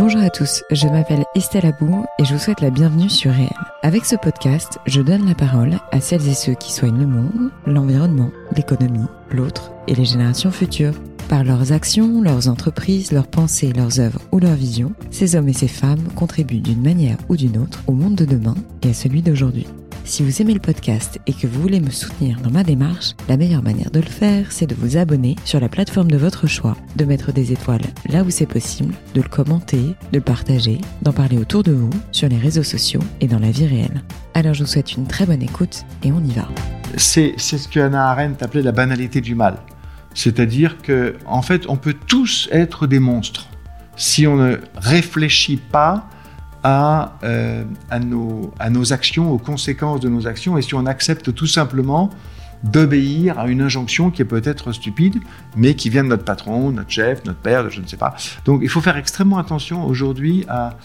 Bonjour à tous, je m'appelle Estelle Abou et je vous souhaite la bienvenue sur Réel. Avec ce podcast, je donne la parole à celles et ceux qui soignent le monde, l'environnement, l'économie, l'autre et les générations futures. Par leurs actions, leurs entreprises, leurs pensées, leurs œuvres ou leurs visions, ces hommes et ces femmes contribuent d'une manière ou d'une autre au monde de demain et à celui d'aujourd'hui. Si vous aimez le podcast et que vous voulez me soutenir dans ma démarche, la meilleure manière de le faire, c'est de vous abonner sur la plateforme de votre choix, de mettre des étoiles là où c'est possible, de le commenter, de le partager, d'en parler autour de vous, sur les réseaux sociaux et dans la vie réelle. Alors je vous souhaite une très bonne écoute et on y va. C'est ce que Hannah Arendt appelait la banalité du mal. C'est-à-dire que, en fait, on peut tous être des monstres si on ne réfléchit pas à, euh, à, nos, actions, aux conséquences de nos actions, et si on accepte tout simplement d'obéir à une injonction qui est peut-être stupide, mais qui vient de notre patron, notre chef, notre père, je ne sais pas. Donc il faut faire extrêmement attention aujourd'hui à,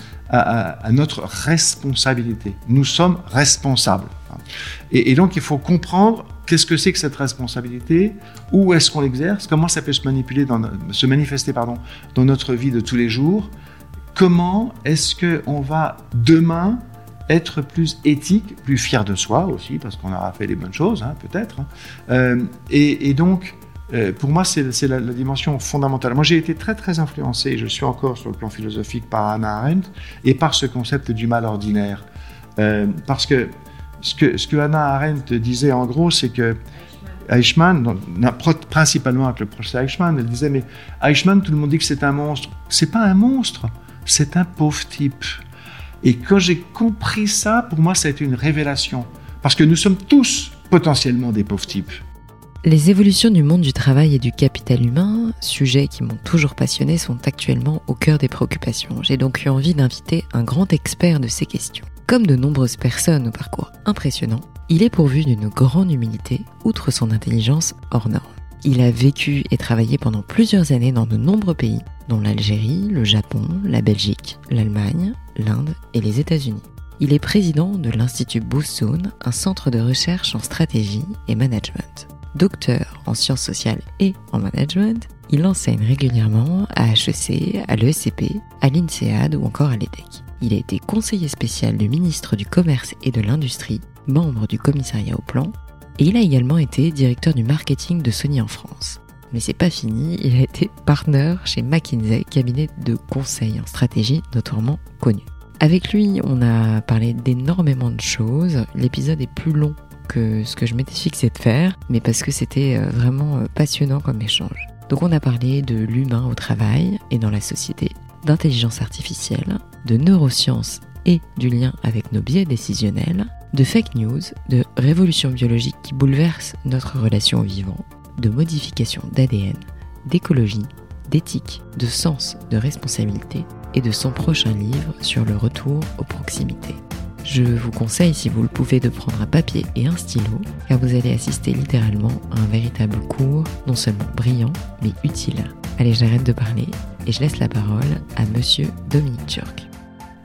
notre responsabilité. Nous sommes responsables. Et, donc il faut comprendre qu'est-ce que c'est que cette responsabilité, où est-ce qu'on l'exerce, comment ça peut se, manipuler se manifester pardon, dans notre vie de tous les jours, comment est-ce qu'on va demain être plus éthique, plus fier de soi aussi, parce qu'on aura fait les bonnes choses, hein, peut-être. Hein. Euh, et, et, donc, euh, pour moi, c'est la, dimension fondamentale. Moi, j'ai été très, très influencé, je suis encore sur le plan philosophique, par Hannah Arendt et par ce concept du mal ordinaire. Euh, parce que ce, que ce Hannah Arendt disait en gros, c'est que Eichmann, principalement avec le procès Eichmann, elle disait, mais Eichmann, tout le monde dit que c'est un monstre. C'est pas un monstre c'est un pauvre type. Et quand j'ai compris ça, pour moi, ça a été une révélation. Parce que nous sommes tous potentiellement des pauvres types. Les évolutions du monde du travail et du capital humain, sujets qui m'ont toujours passionné, sont actuellement au cœur des préoccupations. J'ai donc eu envie d'inviter un grand expert de ces questions. Comme de nombreuses personnes au parcours impressionnant, il est pourvu d'une grande humilité, outre son intelligence hors norme. Il a vécu et travaillé pendant plusieurs années dans de nombreux pays, dont l'Algérie, le Japon, la Belgique, l'Allemagne, l'Inde et les États-Unis. Il est président de l'Institut Zone, un centre de recherche en stratégie et management. Docteur en sciences sociales et en management, il enseigne régulièrement à HEC, à l'ESCP, à l'INSEAD ou encore à l'EDEC. Il a été conseiller spécial du ministre du Commerce et de l'Industrie, membre du commissariat au plan et il a également été directeur du marketing de Sony en France. Mais c'est pas fini, il a été partner chez McKinsey, cabinet de conseil en stratégie notoirement connu. Avec lui, on a parlé d'énormément de choses. L'épisode est plus long que ce que je m'étais fixé de faire, mais parce que c'était euh, vraiment euh, passionnant comme échange. Donc on a parlé de l'humain au travail et dans la société, d'intelligence artificielle, de neurosciences et du lien avec nos biais décisionnels, de fake news, de révolution biologique qui bouleverse notre relation au vivant, de modification d'ADN, d'écologie, d'éthique, de sens, de responsabilité et de son prochain livre sur le retour aux proximités. Je vous conseille, si vous le pouvez, de prendre un papier et un stylo, car vous allez assister littéralement à un véritable cours, non seulement brillant, mais utile. Allez, j'arrête de parler et je laisse la parole à monsieur Dominique Turc.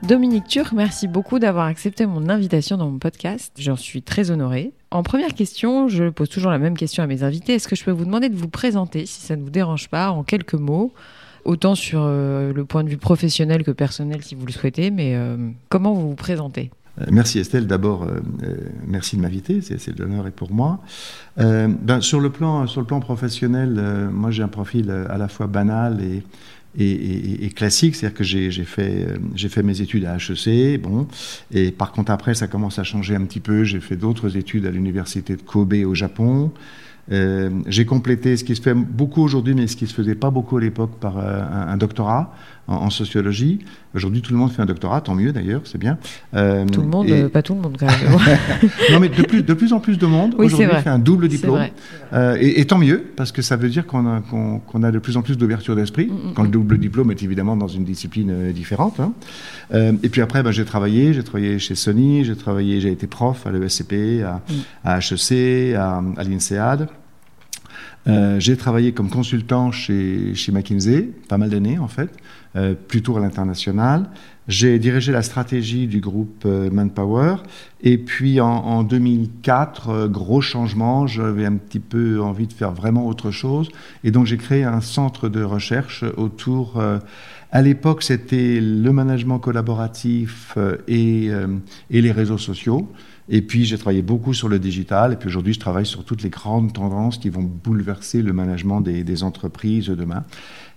Dominique Turc, merci beaucoup d'avoir accepté mon invitation dans mon podcast. J'en suis très honorée. En première question, je pose toujours la même question à mes invités. Est-ce que je peux vous demander de vous présenter, si ça ne vous dérange pas, en quelques mots? Autant sur euh, le point de vue professionnel que personnel si vous le souhaitez, mais euh, comment vous vous présentez? Euh, Merci Estelle. D'abord, merci de m'inviter. C'est l'honneur et pour moi. Ben, sur le plan sur le plan professionnel, moi j'ai un profil à la fois banal et et, et, et, classique, c'est-à-dire que j'ai fait, j'ai fait mes études à HEC, bon, et par contre après ça commence à changer un petit peu, j'ai fait d'autres études à l'université de Kobe au Japon, euh, j'ai complété ce qui se fait beaucoup aujourd'hui, mais ce qui se faisait pas beaucoup à l'époque par euh, un, un, doctorat en, en sociologie. Aujourd'hui, tout le monde fait un doctorat, tant mieux d'ailleurs, c'est bien. Euh, tout le monde, et... pas tout le monde quand même. non, mais de plus, de plus en plus de monde oui, aujourd'hui fait un double diplôme. Et, et, tant mieux, parce que ça veut dire qu'on a, qu'on qu a, de plus en plus d'ouverture d'esprit, mm -hmm. quand le double diplôme est évidemment dans une discipline différente. Hein. Et puis après, ben, j'ai travaillé, j'ai travaillé chez Sony, j'ai travaillé, j'ai été prof à l'ESCP, à, mm. à HEC, à, à l'INSEAD. Euh, j'ai travaillé comme consultant chez, chez McKinsey, pas mal d'années en fait, euh, plutôt à l'international. J'ai dirigé la stratégie du groupe euh, Manpower. Et puis en, en 2004, euh, gros changement, j'avais un petit peu envie de faire vraiment autre chose. Et donc j'ai créé un centre de recherche autour... Euh, à l'époque, c'était le management collaboratif euh, et, et les réseaux sociaux. Et puis, j'ai travaillé beaucoup sur le digital. Et puis, aujourd'hui, je travaille sur toutes les grandes tendances qui vont bouleverser le management des, des entreprises demain.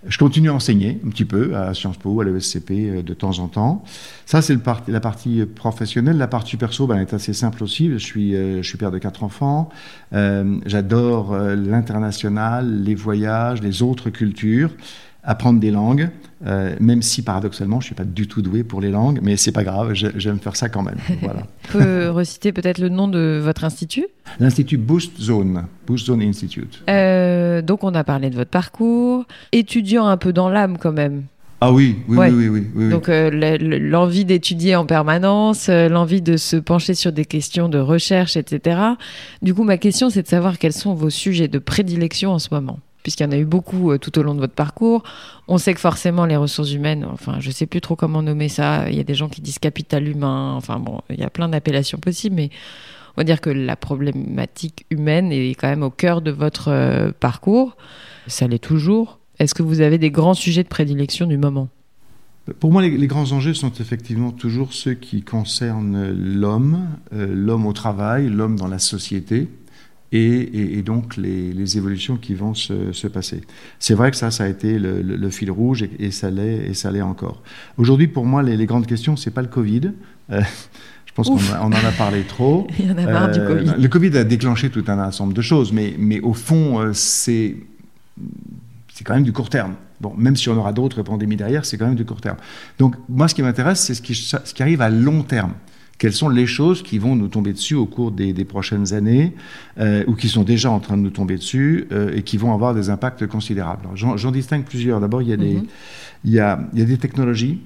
Je continue à enseigner un petit peu à Sciences Po, à l'ESCP euh, de temps en temps. Ça, c'est part, la partie professionnelle. La partie perso ben, est assez simple aussi. Je suis, euh, je suis père de quatre enfants. Euh, J'adore euh, l'international, les voyages, les autres cultures apprendre des langues, euh, même si paradoxalement je suis pas du tout doué pour les langues, mais c'est pas grave, j'aime faire ça quand même. Voilà. Pouvez reciter peut-être le nom de votre institut? L'institut Boost Zone, Boost Zone Institute. Euh, donc on a parlé de votre parcours, étudiant un peu dans l'âme quand même. Ah oui, oui, Ouais. oui, oui, oui, oui. Donc euh, le- le- l'envie d'étudier en permanence, l'envie de se pencher sur des questions de recherche, etc. Du coup, ma question, c'est de savoir quels sont vos sujets de prédilection en ce moment puisqu'il y en a eu beaucoup euh, tout au long de votre parcours. On sait que forcément les ressources humaines, enfin je sais plus trop comment nommer ça, il y a des gens qui disent capital humain, enfin bon, il y a plein d'appellations possibles, mais on va dire que la problématique humaine est quand même au cœur de votre euh, parcours, ça l'est toujours. Est-ce que vous avez des grands sujets de prédilection du moment? Pour moi, les, grands enjeux sont effectivement toujours ceux qui concernent l'homme, euh, l'homme au travail, l'homme dans la société, et, et, et donc les, les, évolutions qui vont se, se passer. C'est vrai que ça, ça a été le, le, le fil rouge, et, et ça l'est, encore. Aujourd'hui, pour moi, les, les, grandes questions, c'est pas le Covid. Euh, je pense qu'on on en a parlé trop. Il y en a marre du Covid. Le Covid a déclenché tout un ensemble de choses, mais, mais au fond, euh, c'est c'est quand même du court terme. Bon, même si on aura d'autres pandémies derrière, c'est quand même du court terme. Donc, moi, ce qui m'intéresse, c'est ce qui, ce qui arrive à long terme. Quelles sont les choses qui vont nous tomber dessus au cours des, des prochaines années, euh, ou qui sont déjà en train de nous tomber dessus, euh, et qui vont avoir des impacts considérables J'en distingue plusieurs. D'abord, il, y a des, mm -hmm. il, y a, il y a des technologies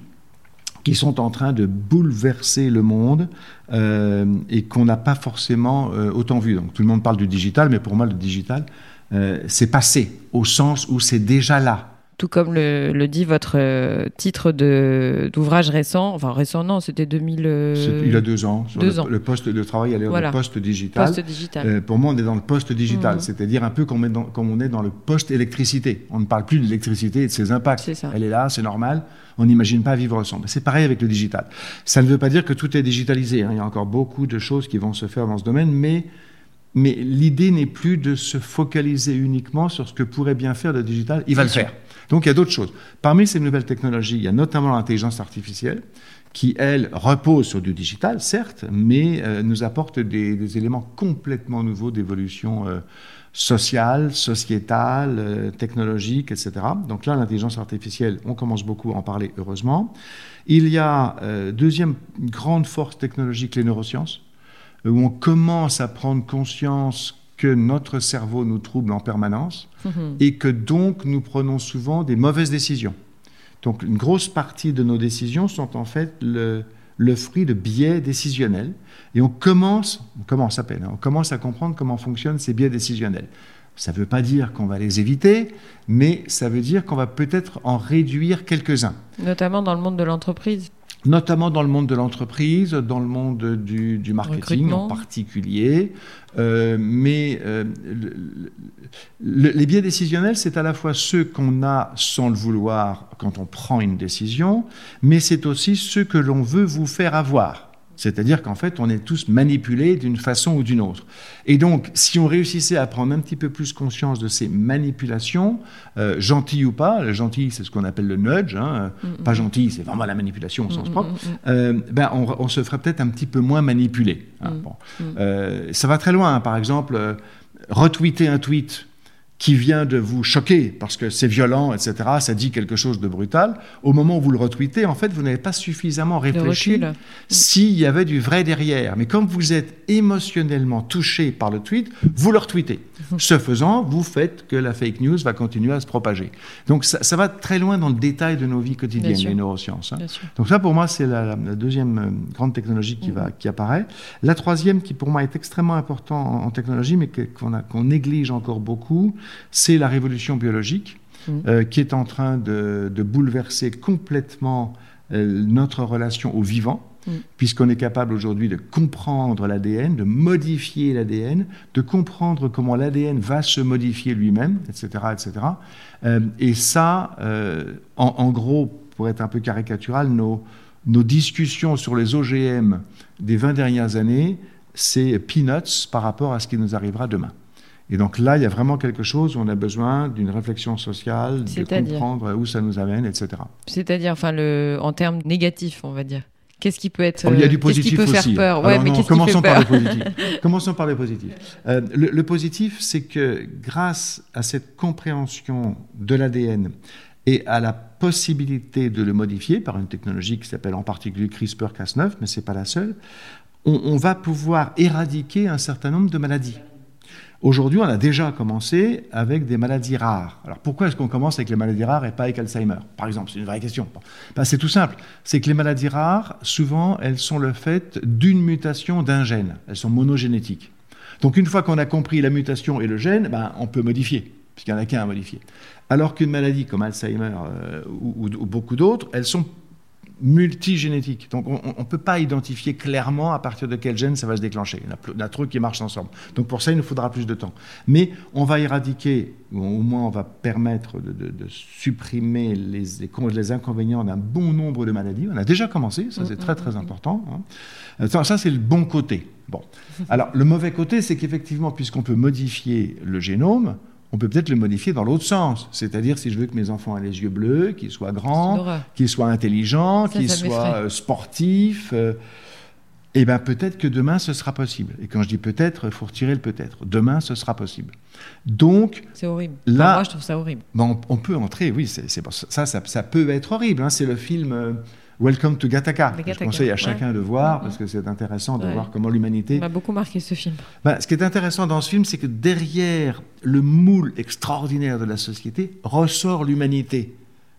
qui sont en train de bouleverser le monde euh, et qu'on n'a pas forcément euh, autant vu. Donc, tout le monde parle du digital, mais pour moi, le digital, euh, c'est passé au sens où c'est déjà là. Tout comme le, le dit votre euh, titre d'ouvrage récent, enfin récent non, c'était 2000. Euh... Il a deux ans. Deux le, ans. Le poste de travail allait voilà. le poste digital. Poste digital. Euh, pour moi, on est dans le poste digital, Mhm. mmh. c'est-à-dire un peu comme on, est dans, comme on est dans le poste électricité. On ne parle plus de l'électricité et de ses impacts. Ça. Elle est là, c'est normal. On n'imagine pas vivre sans. C'est pareil avec le digital. Ça ne veut pas dire que tout est digitalisé. Hein. Il y a encore beaucoup de choses qui vont se faire dans ce domaine, mais mais l'idée n'est plus de se focaliser uniquement sur ce que pourrait bien faire le digital. Il va le faire. Donc il y a d'autres choses. Parmi ces nouvelles technologies, il y a notamment l'intelligence artificielle qui, elle, repose sur du digital, certes, mais euh, nous apporte des, des, éléments complètement nouveaux d'évolution euh, sociale, sociétale, euh, technologique, etc. Donc là, l'intelligence artificielle, on commence beaucoup à en parler, heureusement. Il y a, deuxième grande force technologique, les neurosciences où on commence à prendre conscience que notre cerveau nous trouble en permanence Mhm. mmh. et que donc nous prenons souvent des mauvaises décisions. Donc une grosse partie de nos décisions sont en fait le, le fruit de biais décisionnels et on commence, on commence à peine, hein, on commence à comprendre comment fonctionnent ces biais décisionnels. Ça ne veut pas dire qu'on va les éviter, mais ça veut dire qu'on va peut-être en réduire quelques-uns. Notamment dans le monde de l'entreprise notamment dans le monde de l'entreprise, dans le monde du, du marketing Recrutement. en particulier. Euh, mais euh, le, le, les biais décisionnels, c'est à la fois ceux qu'on a sans le vouloir quand on prend une décision, mais c'est aussi ceux que l'on veut vous faire avoir. C'est-à-dire qu'en fait, on est tous manipulés d'une façon ou d'une autre. Et donc, si on réussissait à prendre un petit peu plus conscience de ces manipulations, euh, gentilles ou pas, le gentil, c'est ce qu'on appelle le nudge, hein, mm -hmm. pas gentil, c'est vraiment la manipulation au sens mm propre, euh, ben on, on, se ferait peut-être un petit peu moins manipulé. Hein, bon. euh, ça va très loin, hein, par exemple, euh, retweeter un tweet qui vient de vous choquer parce que c'est violent, etc., ça dit quelque chose de brutal, au moment où vous le retweetez, en fait, vous n'avez pas suffisamment réfléchi s'il y avait du vrai derrière. Mais comme vous êtes émotionnellement touché par le tweet, vous le retweetez. Ce faisant, vous faites que la fake news va continuer à se propager. Donc ça, ça va très loin dans le détail de nos vies quotidiennes, les neurosciences. Hein. Donc ça, pour moi, c'est la, la, deuxième euh, grande technologie qui, mmh. va, qui apparaît. La troisième, qui pour moi est extrêmement important en, en technologie, mais qu'on qu qu néglige encore beaucoup, c'est la révolution biologique Mm. euh, qui est en train de, de bouleverser complètement euh, notre relation au vivant, Mm. puisqu'on est capable aujourd'hui de comprendre l'ADN, de modifier l'ADN, de comprendre comment l'ADN va se modifier lui-même, etc. etc. Euh, et ça, en, en gros, pour être un peu caricatural, nos, nos discussions sur les OGM des 20 dernières années, c'est peanuts par rapport à ce qui nous arrivera demain. Et donc là, il y a vraiment quelque chose où on a besoin d'une réflexion sociale, de comprendre où ça nous amène, etc. C'est-à-dire, enfin, le, en termes négatifs, on va dire. Qu'est-ce qui peut être. Oh, il y a euh, du qui positif peut aussi. faire peur? Ouais, Alors mais non, fait commençons par peur? le positif. commençons par le positif. Euh, le, le positif, c'est que grâce à cette compréhension de l'ADN et à la possibilité de le modifier par une technologie qui s'appelle en particulier CRISPR-Cas9, mais c'est pas la seule, on, on va pouvoir éradiquer un certain nombre de maladies. Aujourd'hui, on a déjà commencé avec des maladies rares. Alors pourquoi est-ce qu'on commence avec les maladies rares et pas avec Alzheimer, par exemple C'est une vraie question. Ben, c'est tout simple. C'est que les maladies rares, souvent, elles sont le fait d'une mutation d'un gène. Elles sont monogénétiques. Donc une fois qu'on a compris la mutation et le gène, ben, on peut modifier, puisqu'il n'y en a qu'un à modifier. Alors qu'une maladie comme Alzheimer euh, ou beaucoup d'autres, elles sont multigénétiques. Donc on ne peut pas identifier clairement à partir de quel gène ça va se déclencher. Il y a, a trop qui marchent ensemble. Donc pour ça, il nous faudra plus de temps. Mais on va éradiquer, ou au moins on va permettre de, supprimer les, les con- les inconvénients d'un bon nombre de maladies. On a déjà commencé, ça c'est très très important. hein. Euh, ça, c'est le bon côté. Bon. Alors le mauvais côté, c'est qu'effectivement, puisqu'on peut modifier le génome, on peut peut-être le modifier dans l'autre sens. C'est-à-dire si je veux que mes enfants aient les yeux bleus, qu'ils soient grands, qu'ils soient intelligents, qu'ils soient euh, sportifs. euh, eh bien, peut-être que demain, ce sera possible. Et quand je dis peut-être, il faut retirer le peut-être. Demain, ce sera possible. Donc, C'est horrible. Là- Enfin, moi, je trouve ça horrible. ben, on, on peut entrer, oui, c'est, ça, ça, ça peut être horrible. hein. C'est le film euh, Welcome to Gattaca. Que Je conseille à ouais. chacun de voir, parce que c'est intéressant de Ouais. voir comment l'humanité m'a beaucoup marqué ce film. ben, ce qui est intéressant dans ce film, c'est que derrière le moule extraordinaire de la société ressort l'humanité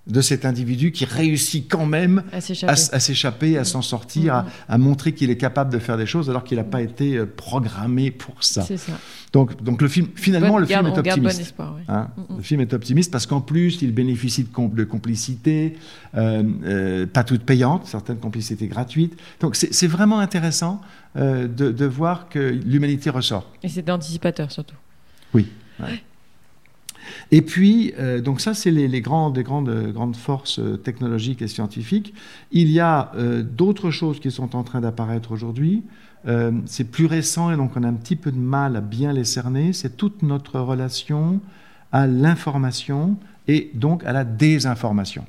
de cet individu qui réussit quand même À s'échapper. à s'en sortir, à, à montrer qu'il est capable de faire des choses alors qu'il n'a pas été euh, programmé pour ça. C'est ça. Donc, donc le film, finalement, Bonne- le film est bon optimiste. espoir. oui. Hein, Mm, mm. Le film est optimiste parce qu'en plus, il bénéficie de, com- de complicité, euh, euh, pas toutes payantes, certaines complicités gratuites. Donc c'est c'est vraiment intéressant euh, de, de voir que l'humanité ressort. Et c'était anticipateur surtout. Et puis, euh, donc ça, c'est les, grandes, les grandes, forces euh, technologiques et scientifiques. Il y a euh, d'autres choses qui sont en train d'apparaître aujourd'hui. Euh, c'est plus récent et donc on a un petit peu de mal à bien les cerner. C'est toute notre relation à l'information et donc à la désinformation.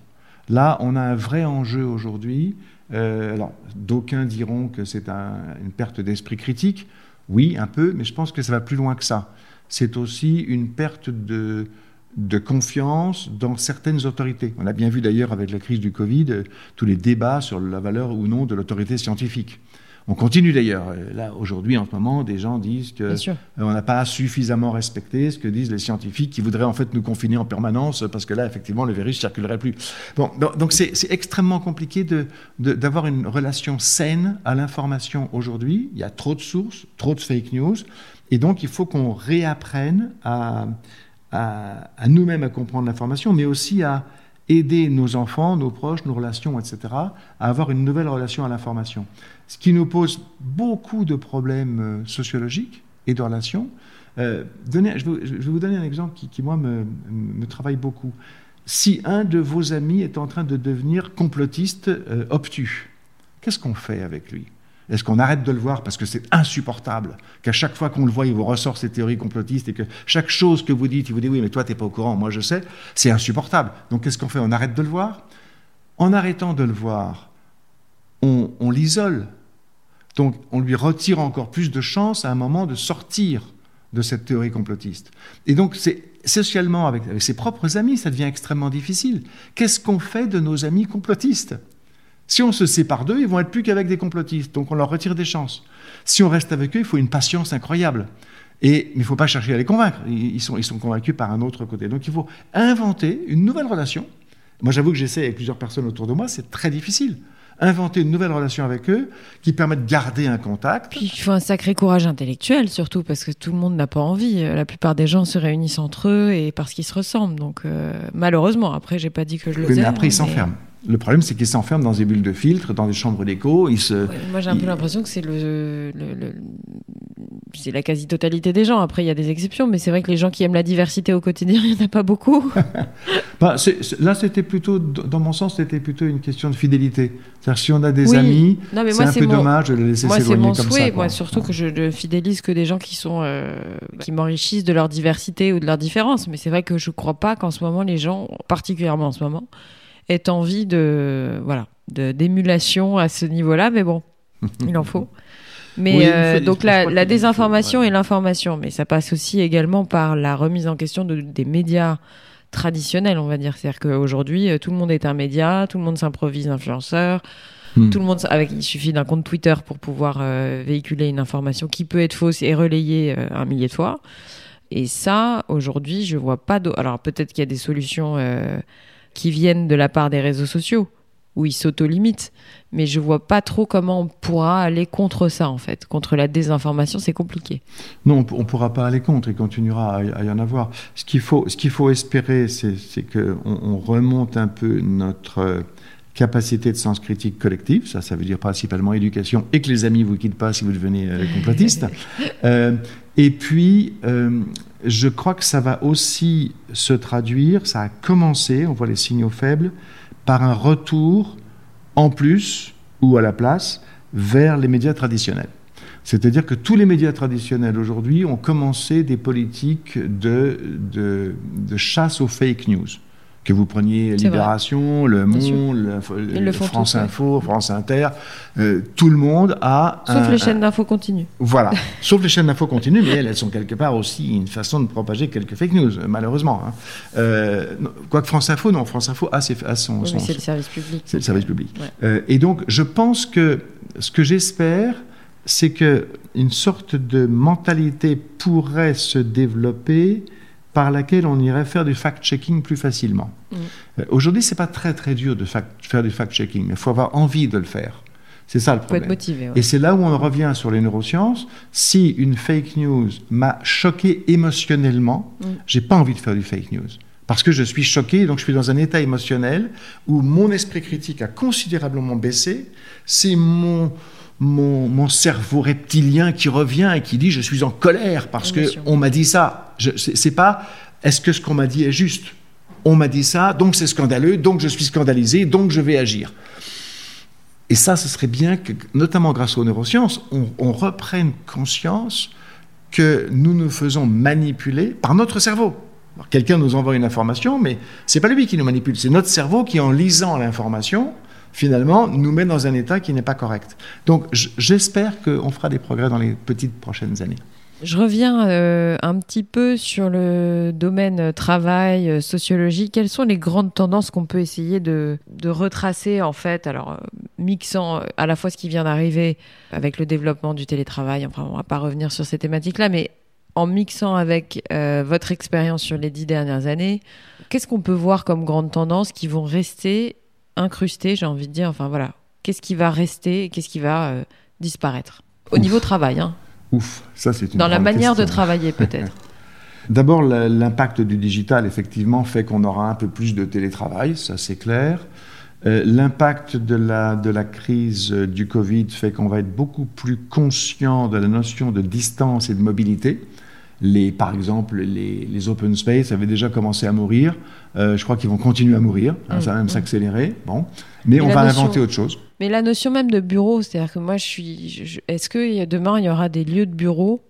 Là, on a un vrai enjeu aujourd'hui. Euh, alors, d'aucuns diront que c'est un- une perte d'esprit critique. Oui, un peu, mais je pense que ça va plus loin que ça. C'est aussi une perte de, de confiance dans certaines autorités. On a bien vu d'ailleurs avec la crise du Covid euh, tous les débats sur la valeur ou non de l'autorité scientifique. On continue d'ailleurs. Euh, Là, aujourd'hui, en ce moment, des gens disent sûr. euh, on n'a pas suffisamment respecté ce que disent les scientifiques qui voudraient en fait nous confiner en permanence parce que là, effectivement, le virus circulerait plus. Bon, donc c'est extrêmement compliqué de- de- d'avoir une relation saine à l'information aujourd'hui. Il y a trop de sources, trop de fake news, et donc il faut qu'on réapprenne à, nous-mêmes à comprendre l'information, mais aussi à aider nos enfants, nos proches, nos relations, etc., à avoir une nouvelle relation à l'information. Ce qui nous pose beaucoup de problèmes euh, sociologiques et de relations. Euh, je, vais, vous donner un exemple qui, moi, me, me travaille beaucoup. Si un de vos amis est en train de devenir complotiste euh, obtus, qu'est-ce qu'on fait avec lui? Est-ce qu'on arrête de le voir parce que c'est insupportable qu'à chaque fois qu'on le voit, il vous ressort ses théories complotistes et que chaque chose que vous dites, il vous dit oui, mais toi, tu n'es pas au courant, moi je sais, c'est insupportable. Donc qu'est-ce qu'on fait? On arrête de le voir? En arrêtant de le voir, on, l'isole. Donc on lui retire encore plus de chance à un moment de sortir de cette théorie complotiste. Et donc c'est socialement, avec ses propres amis, ça devient extrêmement difficile. Qu'est-ce qu'on fait de nos amis complotistes? Si on se sépare d'eux, ils vont être plus qu'avec des complotistes, donc on leur retire des chances. Si on reste avec eux, il faut une patience incroyable. Et, mais il ne faut pas chercher à les convaincre, ils, sont, ils sont convaincus par un autre côté. Donc il faut inventer une nouvelle relation. Moi j'avoue que j'essaie avec plusieurs personnes autour de moi, c'est très difficile. inventer une nouvelle relation avec eux qui permet de garder un contact. Puis il faut un sacré courage intellectuel surtout parce que tout le monde n'a pas envie. La plupart des gens se réunissent entre eux et parce qu'ils se ressemblent. Donc euh, malheureusement, après j'ai pas dit que je le faisais. Mais après ils s'enferment. Le problème, c'est qu'ils s'enferment dans des bulles de filtre, dans des chambres d'écho. Moi, j'ai un peu l'impression que c'est le, le, c'est la quasi-totalité des gens. Après, il y a des exceptions, mais c'est vrai que les gens qui aiment la diversité au quotidien, il n'y en a pas beaucoup. bah, là, c'était plutôt, dans mon sens, c'était plutôt une question de fidélité. C'est-à-dire, si on a des amis, c'est un peu dommage de les laisser s'éloigner comme souhait, ça. Moi, surtout que je ne fidélise que des gens qui sont, euh, qui m'enrichissent de leur diversité ou de leur différence. Mais c'est vrai que je ne crois pas qu'en ce moment, les gens, particulièrement en ce moment, aient envie de, voilà, d'émulation à ce niveau-là. Mais bon, il en faut. Mais euh, donc la, désinformation et l'information, mais ça passe aussi également par la remise en question de, des médias traditionnels, on va dire. C'est-à-dire qu'aujourd'hui, euh, tout le monde est un média, tout le monde s'improvise influenceur. Hmm. Tout le monde, avec, il suffit d'un compte Twitter pour pouvoir euh, véhiculer une information qui peut être fausse et relayée un millier de fois. Et ça, aujourd'hui, je vois pas. Alors peut-être qu'il y a des solutions qui viennent de la part des réseaux sociaux où ils s'auto-limitent. Mais je vois pas trop comment on pourra aller contre ça, en fait. Contre la désinformation, c'est compliqué. Non, on ne pourra pas aller contre, il continuera à, y en avoir. Ce qu'il faut, ce qu'il faut espérer, c'est, qu'on on remonte un peu notre capacité de sens critique collective, ça, ça veut dire principalement éducation, et que les amis vous quittent pas si vous devenez euh, complotiste. Euh, et puis, euh, je crois que ça va aussi se traduire, ça a commencé, on voit les signaux faibles, par un retour en plus ou à la place vers les médias traditionnels. C'est-à-dire que tous les médias traditionnels aujourd'hui ont commencé des politiques de, chasse aux fake news que vous preniez Libération, Le Monde, le, France Info, France Inter, euh, tout le monde a... Sauf les chaînes d'info continues. Voilà, sauf les chaînes d'info continues, mais elles, sont quelque part aussi une façon de propager quelques fake news, malheureusement. Hein. Euh, quoique France Info, non, France Info a, ses, son... Oui, c'est le service public. C'est le service public. Euh, et donc, je pense que ce que j'espère, c'est qu'une sorte de mentalité pourrait se développer par laquelle on irait faire du fact-checking plus facilement. Mm. Euh, aujourd'hui, c'est pas très très dur de faire du fact-checking, mais il faut avoir envie de le faire. C'est ça le problème. Faut être motivé, Et c'est là où on revient sur les neurosciences. Si une fake news m'a choqué émotionnellement, je mm. j'ai pas envie de faire du fake news. Parce que je suis choqué, donc je suis dans un état émotionnel où mon esprit critique a considérablement baissé. C'est mon, mon, cerveau reptilien qui revient et qui dit je suis en colère parce que on m'a dit ça. C'est pas est-ce que ce qu'on m'a dit est juste? On m'a dit ça, donc c'est scandaleux, donc je suis scandalisé, donc je vais agir. Et ça, ce serait bien que, notamment grâce aux neurosciences, on, reprenne conscience que nous nous faisons manipuler par notre cerveau. Quelqu'un nous envoie une information, mais c'est pas lui qui nous manipule, c'est notre cerveau qui, en lisant l'information, finalement, nous met dans un état qui n'est pas correct. Donc j'espère qu'on fera des progrès dans les petites prochaines années. Je reviens euh, un petit peu sur le domaine travail, euh, sociologie. Quelles sont les grandes tendances qu'on peut essayer de, retracer en fait Alors, euh, mixant à la fois ce qui vient d'arriver avec le développement du télétravail, enfin on va pas revenir sur ces thématiques-là, mais en mixant avec votre expérience sur les dix dernières années, qu'est-ce qu'on peut voir comme grandes tendances qui vont rester incrusté, j'ai envie de dire. Enfin voilà, qu'est-ce qui va rester et qu'est-ce qui va euh, disparaître? Au niveau travail. Hein. Ouf, ça c'est une Dans la manière de travailler peut-être. D'abord, l'impact du digital, effectivement, fait qu'on aura un peu plus de télétravail, ça c'est clair. Euh, l'impact de la, de la crise du Covid fait qu'on va être beaucoup plus conscient de la notion de distance et de mobilité. Les, par exemple, les, les, open space avaient déjà commencé à mourir. Euh, je crois qu'ils vont continuer à mourir. Hein, ça va même mm. s'accélérer. Bon. Mais, on va inventer autre chose. Mais la notion même de bureau, c'est-à-dire que moi, je suis. Est-ce que demain, il y aura des lieux de bureau?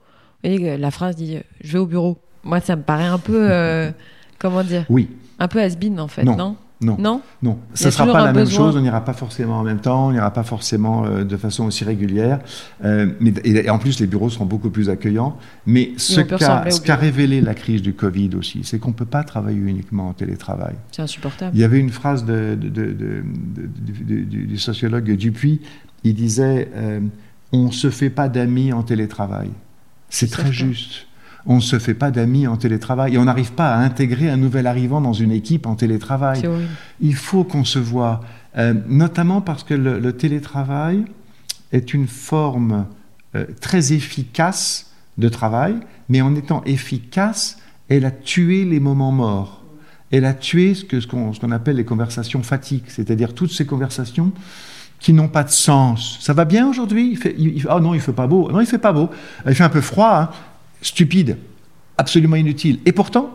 Et la phrase dit Je vais au bureau. Moi, ça me paraît un peu. Euh, comment dire? Oui. Un peu has-been, en fait, non non? Non, non. Ça ne sera pas la même chose, on n'ira pas forcément en même temps, on n'ira pas forcément euh, de façon aussi régulière. Euh, mais, et, en plus, les bureaux seront beaucoup plus accueillants. Mais ce qu'a révélé la crise du Covid aussi, c'est qu'on ne peut pas travailler uniquement en télétravail. C'est insupportable. Il y avait une phrase de, du, sociologue Dupuis, il disait euh, On ne se fait pas d'amis en télétravail. C'est très juste. On ne se fait pas d'amis en télétravail et on n'arrive pas à intégrer un nouvel arrivant dans une équipe en télétravail. Il faut qu'on se voit, euh, notamment parce que le, télétravail est une forme euh, très efficace de travail, mais en étant efficace, elle a tué les moments morts. Elle a tué ce qu'on ce appelle les conversations fatigue, c'est-à-dire toutes ces conversations qui n'ont pas de sens. Ça va bien aujourd'hui? Oh non, il fait pas beau. Non, il fait pas beau. Il fait un peu froid, hein. Stupide, absolument inutile. Et pourtant,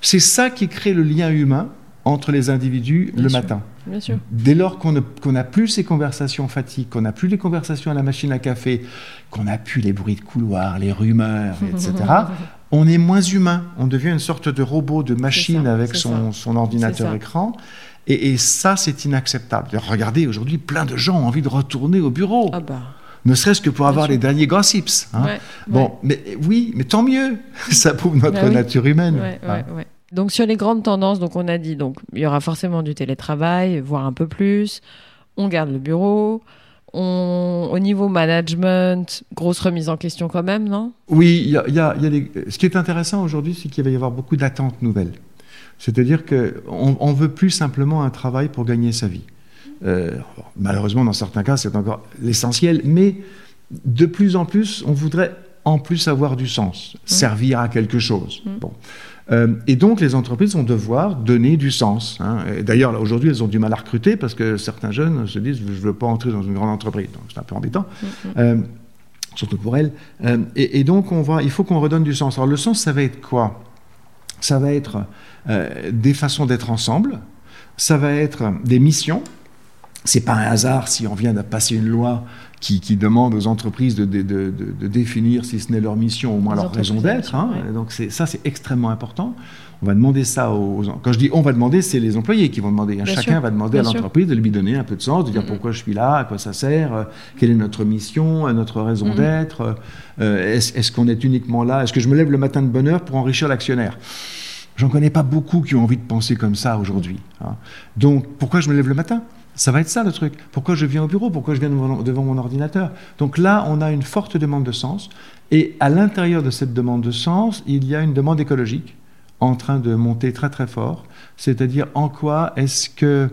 c'est ça qui crée le lien humain entre les individus le matin. Bien sûr. Dès lors qu'on n'a plus ces conversations fatigues, qu'on n'a plus les conversations à la machine à café, qu'on n'a plus les bruits de couloir, les rumeurs, etc., on est moins humain. On devient une sorte de robot, de machine avec son, son, ordinateur écran. Et, ça, c'est inacceptable. Regardez, aujourd'hui, plein de gens ont envie de retourner au bureau. Ah bah. Ne serait-ce que pour avoir les derniers gossips. Hein. bon, mais oui, mais tant mieux. ça prouve notre bah nature humaine. Hein. Donc sur les grandes tendances, donc on a dit donc il y aura forcément du télétravail, voire un peu plus. On garde le bureau. On, au niveau management, grosse remise en question quand même, non? Oui, il y a, y a ce qui est intéressant aujourd'hui, c'est qu'il va y avoir beaucoup d'attentes nouvelles. C'est-à-dire qu'on on veut plus simplement un travail pour gagner sa vie. Euh, malheureusement, dans certains cas, c'est encore l'essentiel, mais de plus en plus, on voudrait en plus avoir du sens, mmh. servir à quelque chose. Mmh. Bon. Euh, et donc, les entreprises vont devoir donner du sens. Hein. D'ailleurs, aujourd'hui, elles ont du mal à recruter parce que certains jeunes se disent Je ne veux pas entrer dans une grande entreprise. Donc, c'est un peu embêtant. Mmh, euh, surtout pour elles. Et, et, donc, on va, il faut qu'on redonne du sens. Alors, le sens, ça va être quoi? Ça va être des façons d'être ensemble, ça va être des missions. C'est pas un hasard si on vient de passer une loi qui, demande aux entreprises de, définir, si ce n'est leur mission, au moins leur raison d'être. Hein. Donc ça, c'est extrêmement important. On va demander ça aux. Quand je dis on va demander, c'est les employés qui vont demander. Chacun va demander à l'entreprise de lui donner un peu de sens, de dire pourquoi je suis là, à quoi ça sert, euh, quelle est notre mission, euh, notre raison d'être. Est-ce qu'on est uniquement là Est-ce que je me lève le matin de bonne heure pour enrichir l'actionnaire? J'en connais pas beaucoup qui ont envie de penser comme ça aujourd'hui. Hein. Donc, pourquoi je me lève le matin? Ça va être ça le truc. Pourquoi je viens au bureau? Pourquoi je viens devant mon ordinateur? Donc là, on a une forte demande de sens. Et à l'intérieur de cette demande de sens, il y a une demande écologique en train de monter très très fort. C'est-à-dire en quoi est-ce que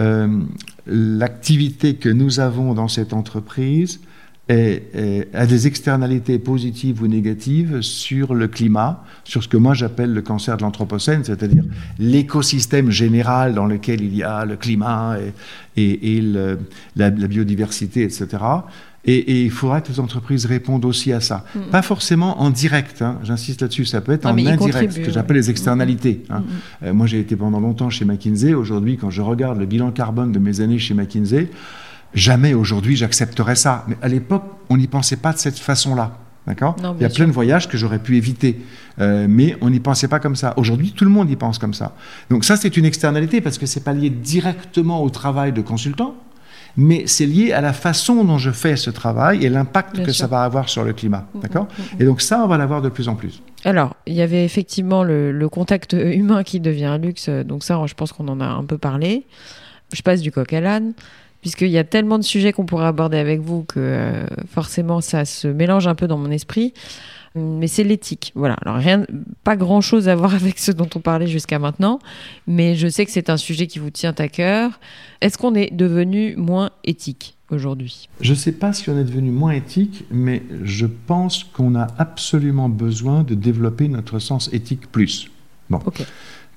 euh, l'activité que nous avons dans cette entreprise a des externalités positives ou négatives sur le climat, sur ce que moi j'appelle le cancer de l'anthropocène, c'est-à-dire l'écosystème général dans lequel il y a le climat et, la, biodiversité, etc. Et, il faudra que les entreprises répondent aussi à ça. Mm. Pas forcément en direct, hein, j'insiste là-dessus, ça peut être en indirect, ce que j'appelle les externalités. Hein. Mm. Euh, moi j'ai été pendant longtemps chez McKinsey, aujourd'hui quand je regarde le bilan carbone de mes années chez McKinsey, Jamais aujourd'hui j'accepterais ça. Mais à l'époque, on n'y pensait pas de cette façon-là. D'accord? Il y a plein de voyages que j'aurais pu éviter. Euh, mais on n'y pensait pas comme ça. Aujourd'hui, tout le monde y pense comme ça. Donc ça, c'est une externalité parce que c'est pas lié directement au travail de consultant, mais c'est lié à la façon dont je fais ce travail et l'impact que ça va avoir sur le climat. Mm, D'accord mm, mm, Et donc ça, on va l'avoir de plus en plus. Alors, il y avait effectivement le, le, contact humain qui devient un luxe. Donc ça, je pense qu'on en a un peu parlé. Je passe du coq à l'âne puisqu'il y a tellement de sujets qu'on pourrait aborder avec vous que euh, forcément ça se mélange un peu dans mon esprit. Mais c'est l'éthique. Voilà. Alors, rien, pas grand chose à voir avec ce dont on parlait jusqu'à maintenant, mais je sais que c'est un sujet qui vous tient à cœur. Est-ce qu'on est devenu moins éthique aujourd'hui? Je ne sais pas si on est devenu moins éthique, mais je pense qu'on a absolument besoin de développer notre sens éthique plus. Bon.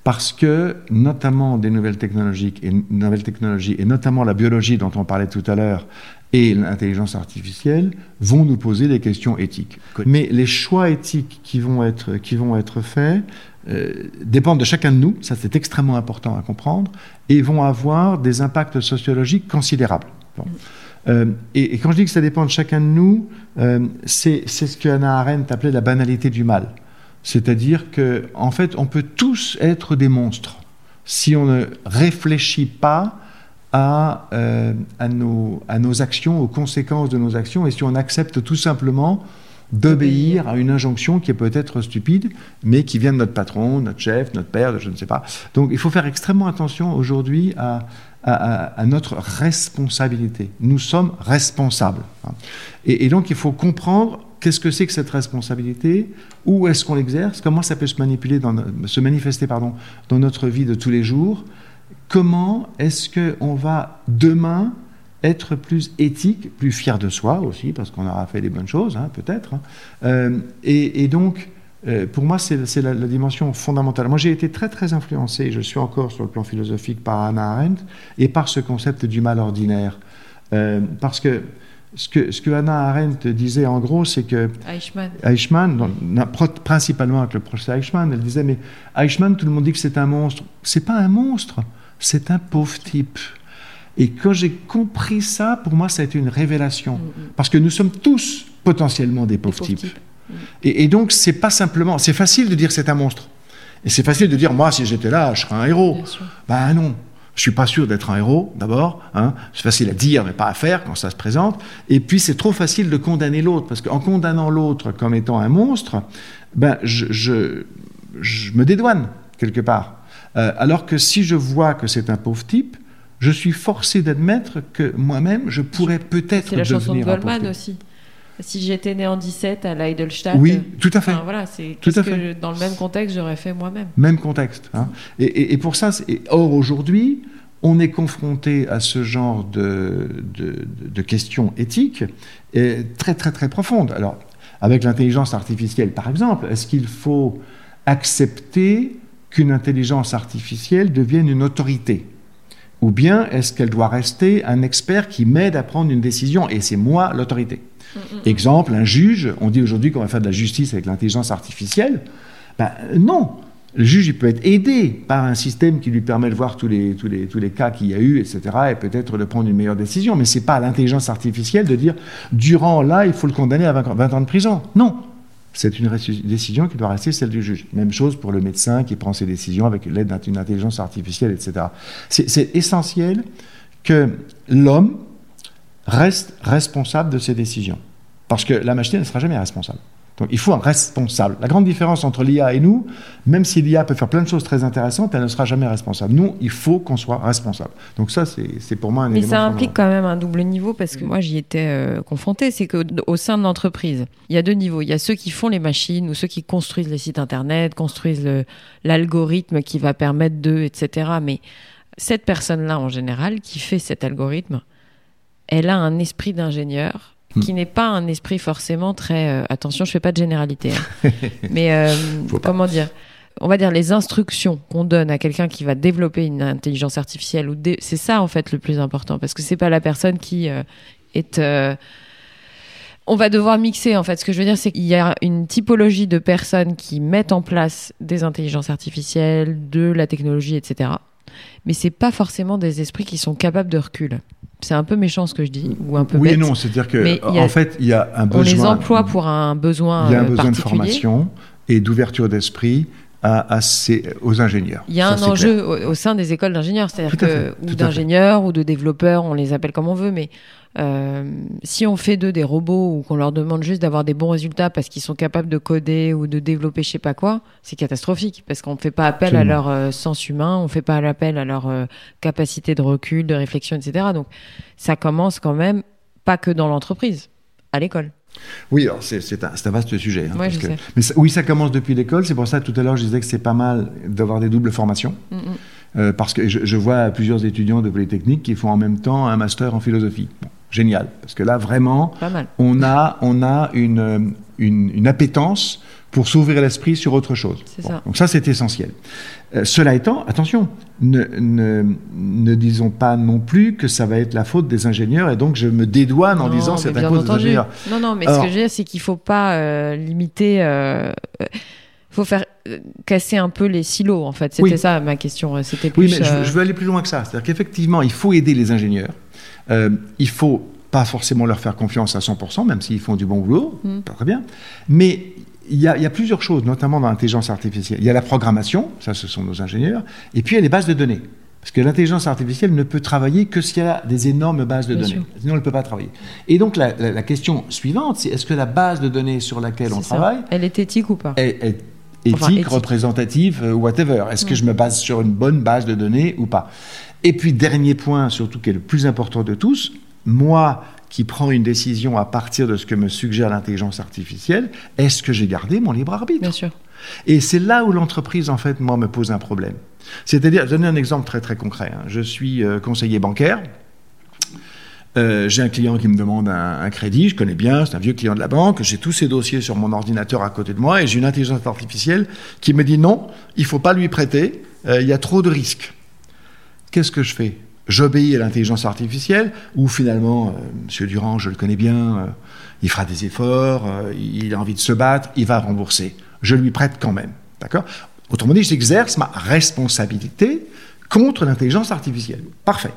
Parce que notamment des nouvelles technologies et nouvelles technologies et notamment la biologie dont on parlait tout à l'heure et l'intelligence artificielle vont nous poser des questions éthiques. Mais les choix éthiques qui vont être, qui vont être faits euh, dépendent de chacun de nous, ça c'est extrêmement important à comprendre, et vont avoir des impacts sociologiques considérables. Euh, et, quand je dis que ça dépend de chacun de nous, euh, c'est ce que Hannah Arendt appelait la banalité du mal. C'est-à-dire que, en fait, on peut tous être des monstres si on ne réfléchit pas à, euh, à, nos, actions, aux conséquences de nos actions, et si on accepte tout simplement d'obéir à une injonction qui est peut-être stupide, mais qui vient de notre patron, notre chef, notre père, je ne sais pas. Donc il faut faire extrêmement attention aujourd'hui à, notre responsabilité. Nous sommes responsables. Et, donc il faut comprendre qu'est-ce que c'est que cette responsabilité? Où est-ce qu'on l'exerce? Comment ça peut se, manipuler se manifester pardon, dans notre vie de tous les jours? Comment est-ce qu'on va demain être plus éthique, plus fier de soi aussi, parce qu'on aura fait des bonnes choses, hein, peut-être. Hein. Euh, et, donc, euh, pour moi, c'est la, dimension fondamentale. Moi, j'ai été très, très influencé, je suis encore sur le plan philosophique, par Hannah Arendt et par ce concept du mal ordinaire. Euh, parce que ce, que ce que Hannah Arendt disait en gros, c'est que Eichmann, Eichmann principalement avec le procès Eichmann, elle disait mais Eichmann, tout le monde dit que c'est un monstre. C'est pas un monstre, c'est un pauvre type. Et quand j'ai compris ça, pour moi, ça a été une révélation. Mm, mm. Parce que nous sommes tous potentiellement des pauvres, types. Mm. Et, et, donc, c'est pas simplement. C'est facile de dire c'est un monstre. Et c'est facile de dire moi, si j'étais là, je serais un héros. Ben non. Je suis pas sûr d'être un héros, d'abord. Hein. C'est facile à dire, mais pas à faire quand ça se présente. Et puis, c'est trop facile de condamner l'autre. Parce qu'en condamnant l'autre comme étant un monstre, ben, je, je, je me dédouane, quelque part. Euh, alors que si je vois que c'est un pauvre type, je suis forcé d'admettre que moi-même, je pourrais peut-être devenir C'est la chanson de Goldman aussi. Si j'étais né en 17 à l'Eidelstadt. Oui, tout à fait. voilà, c'est tout à que dans le même contexte j'aurais fait moi-même. Même contexte. Hein. Et, pour ça, or aujourd'hui, on est confronté à ce genre de, de, questions éthiques et très très très profondes. Alors, avec l'intelligence artificielle, par exemple, est-ce qu'il faut accepter qu'une intelligence artificielle devienne une autorité? Ou bien est-ce qu'elle doit rester un expert qui m'aide à prendre une décision et c'est moi l'autorité? Exemple, un juge, on dit aujourd'hui qu'on va faire de la justice avec l'intelligence artificielle. Ben, non, le juge il peut être aidé par un système qui lui permet de voir tous les, tous les, tous les cas qu'il y a eu, etc., et peut-être de prendre une meilleure décision. Mais ce n'est pas à l'intelligence artificielle de dire, durant là, il faut le condamner à 20 ans de prison. Non, c'est une décision qui doit rester celle du juge. Même chose pour le médecin qui prend ses décisions avec l'aide d'une intelligence artificielle, etc. C'est essentiel que l'homme reste responsable de ses décisions. Parce que la machine ne sera jamais responsable. Donc il faut un responsable. La grande différence entre l'IA et nous, même si l'IA peut faire plein de choses très intéressantes, elle ne sera jamais responsable. Nous, il faut qu'on soit responsable. Donc ça, c'est pour moi un Mais ça implique quand même un double niveau parce que moi, j'y étais euh, confronté. C'est qu'au sein de l'entreprise, il y a deux niveaux. Il y a ceux qui font les machines ou ceux qui construisent les sites Internet, construisent l'algorithme qui va permettre d'eux, etc. Mais cette personne-là, en général, qui fait cet algorithme, elle a un esprit d'ingénieur. Qui n'est pas un esprit forcément très... Euh, attention, je fais pas de généralité. Hein. mais euh, comment dire on va dire les instructions qu'on donne à quelqu'un qui va développer une intelligence artificielle ou c'est ça en fait le plus important parce que c'est pas la personne qui euh, est on va devoir mixer en fait ce que je veux dire c'est qu'il y a une typologie de personnes qui mettent en place des intelligences artificielles de la technologie etc mais c'est pas forcément des esprits qui sont capables de recul c'est un peu méchant ce que je dis, ou un peu Oui et non, c'est-à-dire que en fait, il y a un besoin. On les emploie pour un besoin. Il y a un besoin de formation et d'ouverture d'esprit à, aux ingénieurs. Il y a un enjeu au, sein des écoles d'ingénieurs, c'est-à-dire que ou d'ingénieurs ou de développeurs, on les appelle comme on veut, mais euh, si on fait d'eux des robots ou qu'on leur demande juste d'avoir des bons résultats parce qu'ils sont capables de coder ou de développer je sais pas quoi, c'est catastrophique parce qu'on ne fait pas appel à leur euh, sens humain, on ne fait pas appel à leur euh, capacité de recul, de réflexion, etc. Donc ça commence quand même pas que dans l'entreprise, à l'école. Oui, c'est un, vaste sujet. Hein, mais oui, ça commence depuis l'école. C'est pour ça tout à l'heure je disais que c'est pas mal d'avoir des doubles formations. Mm, mm. parce que je, vois plusieurs étudiants de Polytechnique qui font en même temps un master en philosophie génial. Parce que là, vraiment, on a, on a une, une, appétence pour s'ouvrir l'esprit sur autre chose. donc ça, c'est essentiel. Euh, cela étant, attention, ne, ne, ne, disons pas non plus que ça va être la faute des ingénieurs et donc je me dédouane en disant c'est la faute des ingénieurs. Non, non, mais ce que je veux dire, c'est qu'il ne faut pas euh, limiter... Il euh, faut faire casser un peu les silos, en fait. C'était ça ma question. C'était plus, oui, mais je, je, veux aller plus loin que ça. C'est-à-dire qu'effectivement, il faut aider les ingénieurs. Euh, il faut pas forcément leur faire confiance à 100%, même s'ils font du bon boulot, mm. très bien. Mais il y, a, plusieurs choses, notamment dans l'intelligence artificielle. Il y a la programmation, ça ce sont nos ingénieurs, et puis il y a les bases de données. Parce que l'intelligence artificielle ne peut travailler que s'il y a des énormes bases de données. Sinon, elle ne peut pas travailler. Et donc, la, question suivante, c'est est-ce que la base de données sur laquelle on travaille. Elle est éthique ou pas est, éthique, représentative, euh, whatever. Est-ce que mm. je me base sur une bonne base de données ou pas? Et puis, dernier point, surtout qui est le plus important de tous, moi qui prend une décision à partir de ce que me suggère l'intelligence artificielle, est-ce que j'ai gardé mon libre arbitre? Bien sûr. Et c'est là où l'entreprise, en fait, moi, me pose un problème. C'est-à-dire, je vais donner un exemple très très concret. hein. Je suis euh, conseiller bancaire. Euh, j'ai un client qui me demande un, un crédit, je connais bien, c'est un vieux client de la banque, j'ai tous ses dossiers sur mon ordinateur à côté de moi et j'ai une intelligence artificielle qui me dit non, il faut pas lui prêter, euh, il y a trop de risques. Qu'est-ce que je fais? J'obéis à l'intelligence artificielle ou finalement, euh, Monsieur Durand, je le connais bien, euh, il fera des efforts, euh, il a envie de se battre, il va rembourser. Je lui prête quand même. D'accord? Autrement dit, j'exerce ma responsabilité contre l'intelligence artificielle. Parfait.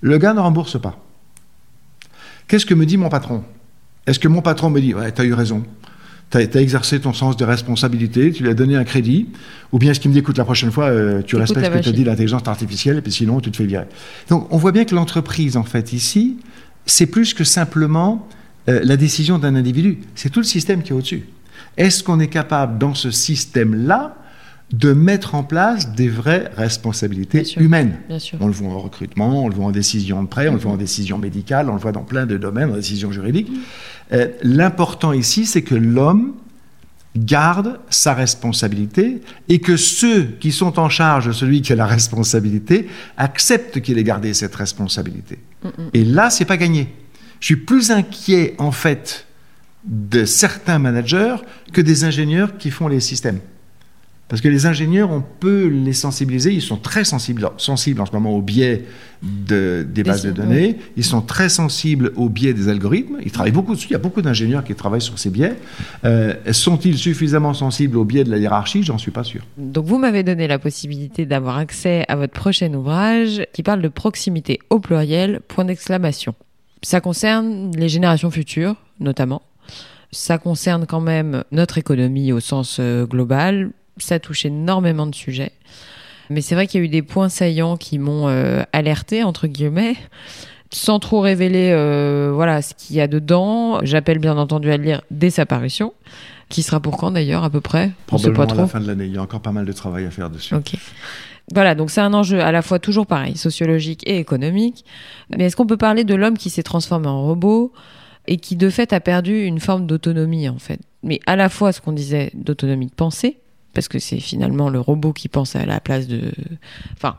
Le gars ne rembourse pas. Qu'est-ce que me dit mon patron? Est-ce que mon patron me dit Ouais, tu as eu raison. Tu as, exercé ton sens de responsabilité, tu lui as donné un crédit Ou bien est-ce qu'il me dit Écoute, la prochaine fois, euh, tu respectes ce que te dit l'intelligence artificielle, et puis sinon, tu te fais virer. Donc, on voit bien que l'entreprise, en fait, ici, c'est plus que simplement euh, la décision d'un individu. C'est tout le système qui est au-dessus. Est-ce qu'on est capable, dans ce système-là, de mettre en place des vraies responsabilités Bien sûr. humaines Bien sûr. on le voit en recrutement, on le voit en décision de prêt, on le voit en décision médicale, on le voit dans plein de domaines, en décision juridique. Euh, L'important ici, c'est que l'homme garde sa responsabilité et que ceux qui sont en charge de celui qui a la responsabilité acceptent qu'il ait gardé cette responsabilité. Et là, c'est pas gagné. Je suis plus inquiet, en fait, de certains managers que des ingénieurs qui font les systèmes. Parce que les ingénieurs, on peut les sensibiliser, ils sont très sensibles, sensibles en ce moment au biais de- des bases de données, ils sont très sensibles au biais des algorithmes, ils travaillent beaucoup dessus, il y a beaucoup d'ingénieurs qui travaillent sur ces biais. Euh, Sont-ils suffisamment sensibles au biais de la hiérarchie? J'en suis pas sûr. Donc vous m'avez donné la possibilité d'avoir accès à votre prochain ouvrage qui parle de proximité au pluriel, point d'exclamation. Ça concerne les générations futures, notamment. Ça concerne quand même notre économie au sens euh, global. Ça touche énormément de sujets. Mais c'est vrai qu'il y a eu des points saillants qui m'ont euh, alerté, entre guillemets. Sans trop révéler euh, voilà, ce qu'il y a dedans, j'appelle bien entendu à le lire dès sa parution, qui sera pour quand d'ailleurs à peu près? Probablement pas à trop. la fin de l'année, il y a encore pas mal de travail à faire dessus. Ok. Voilà, donc c'est un enjeu à la fois toujours pareil, sociologique et économique. Mais est-ce qu'on peut parler de l'homme qui s'est transformé en robot et qui de fait a perdu une forme d'autonomie en fait? Mais à la fois ce qu'on disait d'autonomie de pensée, parce que c'est finalement le robot qui pense à la place de... Enfin,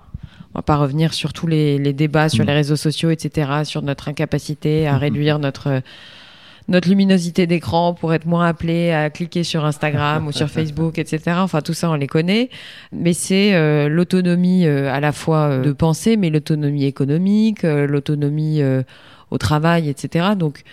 on va pas revenir sur tous les, les débats sur Mm. les réseaux sociaux, etc., sur notre incapacité à Mhm. réduire notre notre luminosité d'écran pour être moins appelé à cliquer sur Instagram ou sur Facebook, etc. Enfin, tout ça, on les connaît. Mais c'est euh, l'autonomie euh, à la fois euh, de pensée, mais l'autonomie économique, l'autonomie au travail, etc. Donc,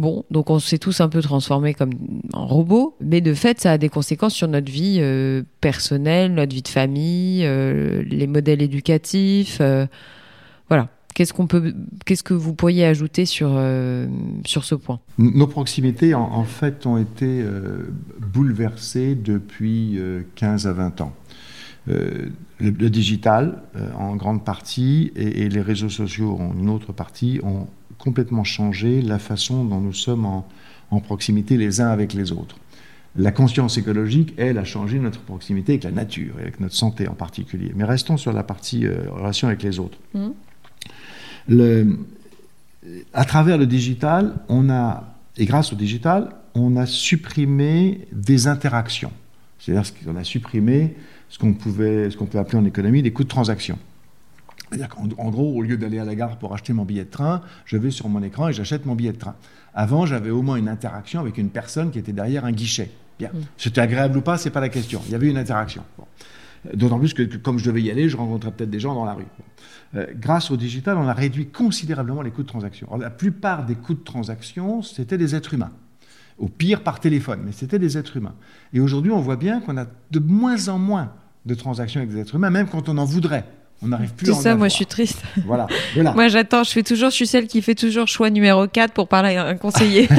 bon, donc on s'est tous un peu transformés comme en robots, mais de fait, ça a des conséquences sur notre vie euh, personnelle, notre vie de famille, euh, les modèles éducatifs. euh, voilà. Qu'est-ce qu'on peut, qu'est-ce que vous pourriez ajouter sur sur ce point? Nos proximités, en, fait, ont été bouleversées depuis euh, 15 à 20 ans. Le, digital, en grande partie, et, et les réseaux sociaux, en une autre partie, ont complètement changé la façon dont nous sommes en, en proximité les uns avec les autres. La conscience écologique, elle, a changé notre proximité avec la nature et avec notre santé en particulier. Mais restons sur la partie euh, relation avec les autres. Le, à travers le digital, on a, et grâce au digital, on a supprimé des interactions. C'est-à-dire qu'on a supprimé ce qu'on pouvait, ce qu'on peut appeler en économie des coûts de transaction. C'est-à-dire qu'en gros, au lieu d'aller à la gare pour acheter mon billet de train, je vais sur mon écran et j'achète mon billet de train. Avant, j'avais au moins une interaction avec une personne qui était derrière un guichet. Bien. C'était agréable ou pas, c'est pas la question. Il y avait une interaction. Bon. D'autant plus que, que comme je devais y aller, je rencontrais peut-être des gens dans la rue. Euh, grâce au digital, on a réduit considérablement les coûts de transaction. Alors, la plupart des coûts de transaction, c'était des êtres humains. Au pire, par téléphone, mais c'était des êtres humains. Et aujourd'hui, on voit bien qu'on a de moins en moins de transactions avec des êtres humains, même quand on en voudrait. On n'arrive plus Tout à en ça, moi, je suis triste. Voilà, voilà. Moi, j'attends. Je fais toujours. Je suis celle qui fait toujours choix numéro 4 pour parler à un conseiller.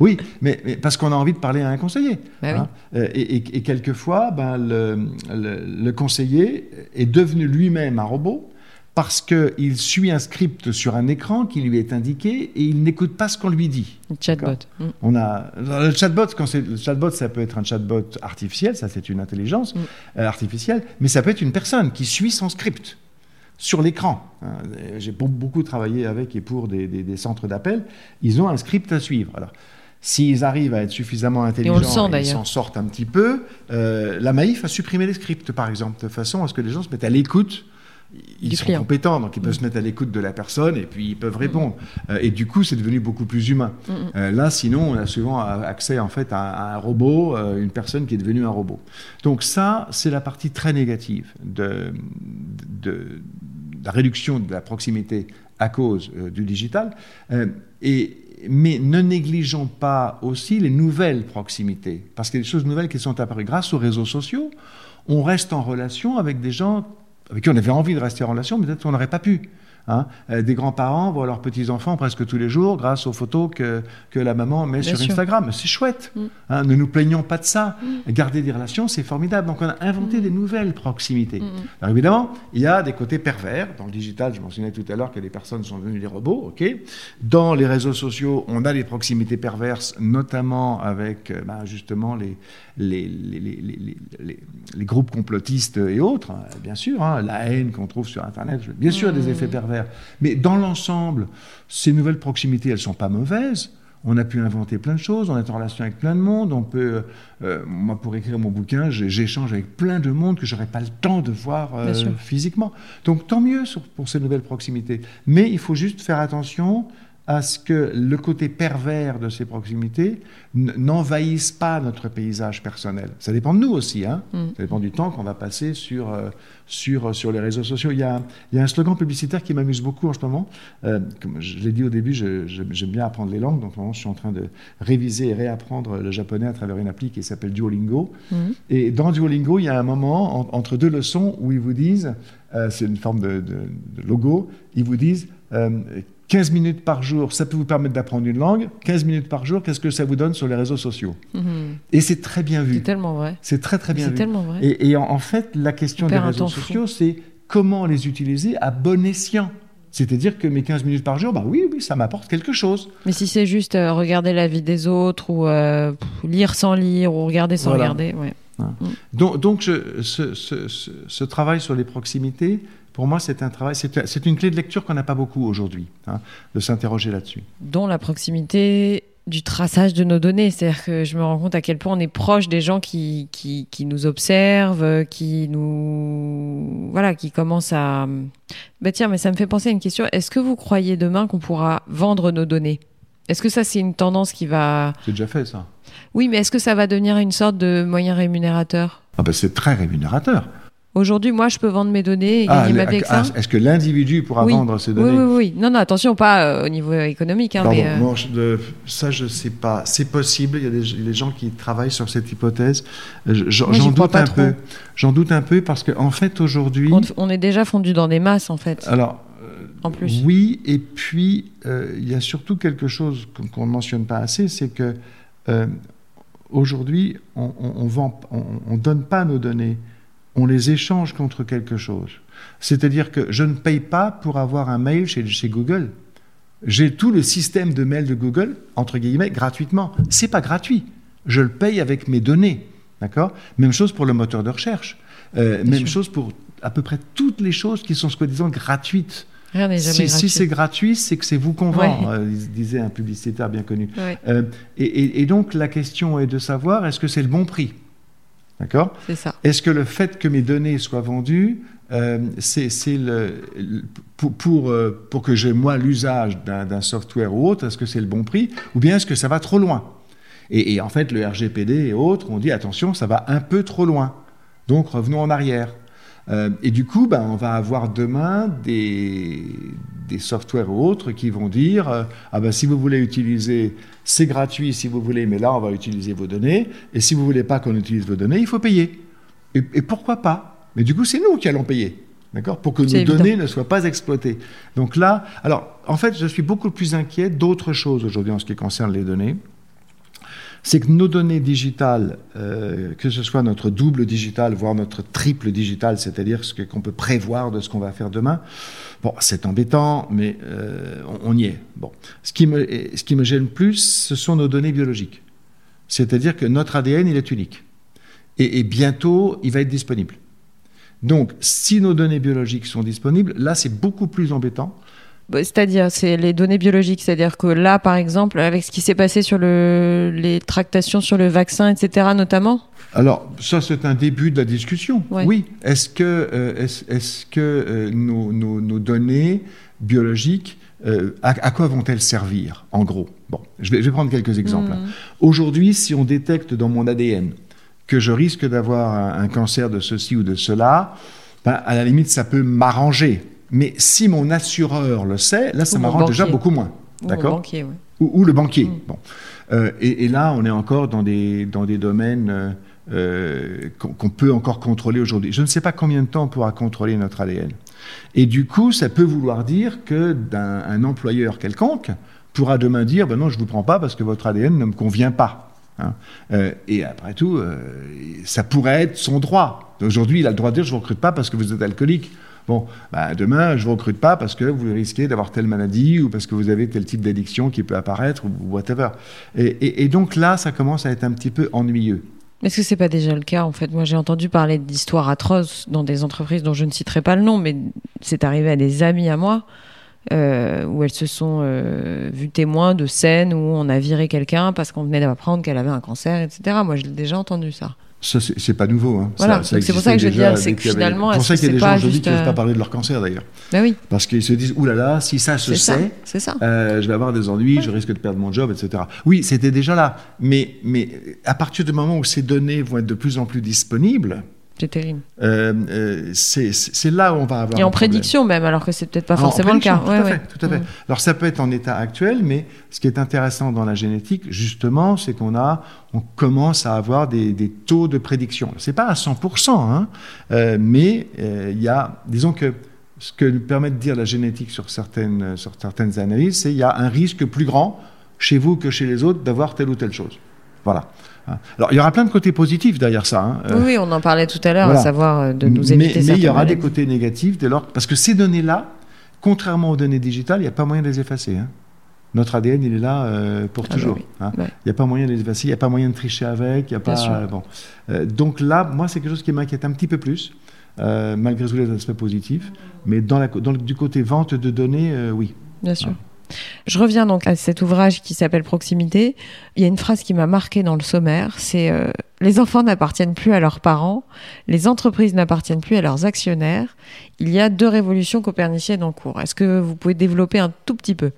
Oui, mais, mais parce qu'on a envie de parler à un conseiller. Bah hein. Euh, et, et- et quelquefois, ben, le, le- le conseiller est devenu lui-même un robot parce qu'il suit un script sur un écran qui lui est indiqué et il n'écoute pas ce qu'on lui dit. Chatbot. Mm. On a le chatbot. Quand c'est le chatbot, ça peut être un chatbot artificiel, ça c'est une intelligence Mm. euh, artificielle, mais ça peut être une personne qui suit son script. sur l'écran. Hein. J'ai beaucoup travaillé avec et pour des, centres d'appel. Ils ont un script à suivre. Alors, s'ils arrivent à être suffisamment intelligents, et ils s'en sortent un petit peu. Euh, la Maïf a supprimé les scripts, par exemple, de façon à ce que les gens se mettent à l'écoute ils sont compétents, donc ils peuvent mm. se mettre à l'écoute de la personne et puis ils peuvent répondre. Euh, et du coup, c'est devenu beaucoup plus humain. Mm, mm. Euh, là, sinon, on a souvent accès en fait à, un robot, une personne qui est devenue un robot. Donc ça, c'est la partie très négative de, de, la réduction de la proximité à cause du digital. et mais ne négligeons pas aussi les nouvelles proximités, parce qu'il y a des choses nouvelles qui sont apparues. Grâce aux réseaux sociaux, on reste en relation avec des gens avec qui on avait envie de rester en relation, mais peut-être qu'on n'aurait pas pu. Hein. Euh, des grands-parents voient leurs petits-enfants presque tous les jours grâce aux photos que, que la maman met sur Instagram. C'est chouette. Mm. Hein. ne nous plaignons pas de ça. Mm. Garder des relations, c'est formidable. Donc on a inventé mm. des nouvelles proximités. Alors évidemment, il y a des côtés pervers. Dans le digital, je mentionnais tout à l'heure que des personnes sont devenues des robots. ok Dans les réseaux sociaux, on a des proximités perverses, notamment avec euh, bah, justement les, les, les, les, groupes complotistes et autres, hein, bien sûr, hein, la haine qu'on trouve sur Internet, bien sûr des effets pervers. Mais dans l'ensemble, ces nouvelles proximités, elles ne sont pas mauvaises. On a pu inventer plein de choses, on est en relation avec plein de monde, on peut, euh, moi pour écrire mon bouquin, j'échange avec plein de monde que j'aurais pas le temps de voir euh, physiquement. Donc tant mieux pour ces nouvelles proximités. Mais il faut juste faire attention à ce que le côté pervers de ces proximités n'envahisse pas notre paysage personnel. Ça dépend de nous aussi, hein mm. ça dépend du temps qu'on va passer sur, euh, sur, sur les réseaux sociaux. Il y, a, il y a un slogan publicitaire qui m'amuse beaucoup en ce moment. Euh, comme je l'ai dit au début, j'aime bien apprendre les langues, donc je suis en train de réviser et réapprendre le japonais à travers une appli qui s'appelle Duolingo. Mm. Et dans Duolingo, il y a un moment entre deux leçons où ils vous disent, euh, c'est une forme de, de, logo, ils vous disent 15 minutes par jour, ça peut vous permettre d'apprendre une langue. 15 minutes par jour, qu'est-ce que ça vous donne sur les réseaux sociaux mhm. Et c'est très bien vu. C'est tellement vrai. C'est très très bien vu. C'est tellement vrai. Et, en, fait, la question des réseaux sociaux, c'est comment les utiliser à bon escient. C'est-à-dire que mes 15 minutes par jour, bah oui, oui, ça m'apporte quelque chose. Mais si c'est juste euh, regarder la vie des autres ou euh, lire sans lire ou regarder sans regarder, ouais. Mm. Donc, donc ce, ce, travail sur les proximités, pour moi, c'est un travail, c'est une clé de lecture qu'on n'a pas beaucoup aujourd'hui, hein, de s'interroger là-dessus. Dont la proximité du traçage de nos données. C'est-à-dire que je me rends compte à quel point on est proche des gens qui, qui, nous observent, qui nous. Voilà, qui commencent à. Bah tiens, mais ça me fait penser à une question. Est-ce que vous croyez demain qu'on pourra vendre nos données? Est-ce que ça, c'est une tendance qui va. C'est déjà fait, ça. Oui, mais est-ce que ça va devenir une sorte de moyen rémunérateur? Ah ben, C'est très rémunérateur. Aujourd'hui, moi, je peux vendre mes données et ah, gagner ma vie avec ça. Est-ce que l'individu pourra vendre ses données oui, oui, oui. Non, non, attention, pas euh, au niveau économique. Hein, mais, euh, ça, je ne sais pas. C'est possible. Il y a des, gens qui travaillent sur cette hypothèse. Euh, j'en doute un peu. J'en doute un peu parce qu'en en fait, aujourd'hui. On, est déjà fondu dans des masses, en fait. Alors. En plus. Oui, et puis il y a surtout quelque chose qu'on ne mentionne pas assez, c'est que aujourd'hui, on ne donne pas nos données on les échange contre quelque chose. C'est-à-dire que je ne paye pas pour avoir un mail chez, Google. J'ai tout le système de mail de Google, entre guillemets, gratuitement. C'est pas gratuit. Je le paye avec mes données. D'accord? Même chose pour le moteur de recherche. Euh, même chose pour à peu près toutes les choses qui sont soi-disant gratuites. Rien n'est jamais si, si c'est gratuit, c'est que c'est vous qu'on vend, euh, disait un publicitaire bien connu. Euh, et, donc la question est de savoir est-ce que c'est le bon prix? D'accord C'est ça. Est-ce que le fait que mes données soient vendues, euh, c'est le, pour, pour, euh, pour, que j'ai moi l'usage d'un software ou autre, est-ce que c'est le bon prix ou bien est-ce que ça va trop loin? Et, en fait, le RGPD et autres ont dit attention, ça va un peu trop loin. Donc revenons en arrière. Euh, et du coup, ben, on va avoir demain des, des softwares ou autres qui vont dire euh, ah ben si vous voulez utiliser, c'est gratuit si vous voulez, mais là on va utiliser vos données, et si vous voulez pas qu'on utilise vos données, il faut payer. Et, pourquoi pas? Mais du coup, c'est nous qui allons payer. D'accord? Pour que nos données ne soient pas exploitées. Donc là, alors, en fait, je suis beaucoup plus inquiet d'autres choses aujourd'hui en ce qui concerne les données c'est que nos données digitales, euh, que ce soit notre double digital, voire notre triple digital, c'est-à-dire ce qu'on peut prévoir de ce qu'on va faire demain, bon, c'est embêtant, mais euh, on, y est. Bon, ce qui, me, ce qui me gêne plus, ce sont nos données biologiques. C'est-à-dire que notre ADN, il est unique. Et, bientôt, il va être disponible. Donc, si nos données biologiques sont disponibles, là, c'est beaucoup plus embêtant. Bah, c'est-à-dire, c'est les données biologiques. C'est-à-dire que là, par exemple, avec ce qui s'est passé sur le, les tractations sur le vaccin, etc., notamment Alors, ça, c'est un début de la discussion. Oui. Est-ce que, euh, est-ce, que euh, nos, nos, données biologiques, euh, à, quoi vont-elles servir, en gros? Bon, je vais, je vais, prendre quelques exemples. Hmm. Aujourd'hui, si on détecte dans mon ADN que je risque d'avoir un, cancer de ceci ou de cela, ben, à la limite, ça peut m'arranger. Mais si mon assureur le sait, là, ça m'arrange déjà beaucoup moins. D'accord ou, le banquier. Mm. Bon. Euh, et, là, on est encore dans des, dans des domaines euh, euh, qu'on peut encore contrôler aujourd'hui. Je ne sais pas combien de temps on pourra contrôler notre ADN. Et du coup, ça peut vouloir dire que d'un employeur quelconque pourra demain dire ben non, je ne vous prends pas parce que votre ADN ne me convient pas. Hein. et après tout, ça pourrait être son droit. Aujourd'hui, il a le droit de dire je ne vous recrute pas parce que vous êtes alcoolique. Bon, bah, demain, je ne vous recrute pas parce que vous risquez d'avoir telle maladie ou parce que vous avez tel type d'addiction qui peut apparaître ou whatever. Et, donc là, ça commence à être un petit peu ennuyeux. Est-ce que c'est pas déjà le cas en fait? Moi, j'ai entendu parler d'histoires atroces dans des entreprises dont je ne citerai pas le nom, mais c'est arrivé à des amis à moi. Euh, où elles se sont euh, vues témoins de scènes où on a viré quelqu'un parce qu'on venait d'apprendre qu'elle avait un cancer, etc. Moi, j'ai déjà entendu ça. Ça, c'est pas nouveau. Hein. Voilà, c'est pour ça que je veux dire, c'est que finalement. C'est pour ça qu'il y a des gens aujourd'hui qui ne peuvent pas parler de leur cancer d'ailleurs. Ben oui. Parce qu'ils se disent, oulala, là là, si ça se sait, ça. Euh, je vais avoir des ennuis, je risque de perdre mon job, etc. Oui, c'était déjà là. Mais, mais à partir du moment où ces données vont être de plus en plus disponibles, c'est terrible. Euh, euh, c'est là où on va avoir. Et en prédiction même, alors que c'est peut-être pas forcément le cas. Tout à fait. Tout à fait. Mm. Alors ça peut être en état actuel, mais ce qui est intéressant dans la génétique, justement, c'est qu'on a, on commence à avoir des, des taux de prédiction. C'est pas à 100%, hein, euh, mais il y a, disons que ce que nous permet de dire la génétique sur certaines, sur certaines analyses, c'est qu'il y a un risque plus grand chez vous que chez les autres d'avoir telle ou telle chose. Voilà. Hein. Alors, il y aura plein de côtés positifs derrière ça. Hein. Oui, on en parlait tout à l'heure, à savoir euh, de nous éviter Mais, mais il y aura des côtés négatifs dès lors, parce que ces données-là, contrairement aux données digitales, il n'y a pas moyen de les effacer. Hein. Notre ADN, il est là euh, pour ah bah toujours. Il n'y a pas moyen de les effacer, il n'y a pas moyen de tricher avec, il y a pas. bon. Euh, donc là, moi, c'est quelque chose qui m'inquiète un petit peu plus. malgré tous les aspects positifs, mais dans, la, dans du côté vente de données, oui. Bien sûr. Je reviens donc à cet ouvrage qui s'appelle Proximité. Il y a une phrase qui m'a marqué dans le sommaire, c'est euh, les enfants n'appartiennent plus à leurs parents, les entreprises n'appartiennent plus à leurs actionnaires. Il y a deux révolutions coperniciennes en cours. Est-ce que vous pouvez développer un tout petit peu?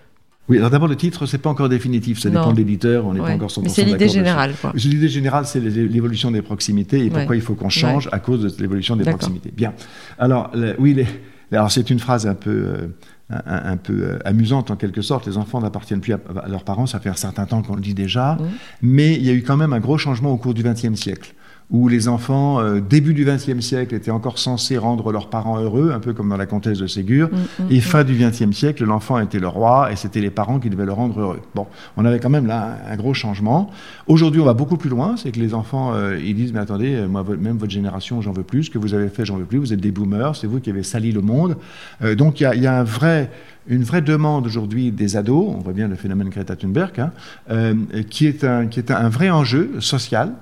Oui, alors d'abord le titre, c'est pas encore définitif, ça dépend de l'éditeur, on n'est pas encore 100% Mais c'est l'idée générale. L'idée générale, c'est l'évolution des proximités et pourquoi il faut qu'on change à cause de l'évolution des proximités. Bien. Alors, oui, les, alors c'est une phrase un peu euh, un, peu euh, amusante en quelque sorte. Les enfants n'appartiennent plus à, leurs parents, ça fait un certain temps qu'on le dit déjà, mais il y a eu quand même un gros changement au cours du XXe siècle où les enfants, euh, début du XXe siècle, étaient encore censés rendre leurs parents heureux, un peu comme dans la comtesse de Ségur, mm, mm, et mm. fin du XXe siècle, l'enfant était le roi, et c'était les parents qui devaient le rendre heureux. Bon, on avait quand même là un, gros changement. Aujourd'hui, on va beaucoup plus loin, c'est que les enfants, euh, ils disent, mais attendez, euh, moi, même votre génération, j'en veux plus, ce que vous avez fait, j'en veux plus, vous êtes des boomers, c'est vous qui avez sali le monde. donc il y a, un vrai une vraie demande aujourd'hui des ados, on voit bien le phénomène Greta Thunberg, hein, qui est, un, qui est un vrai enjeu social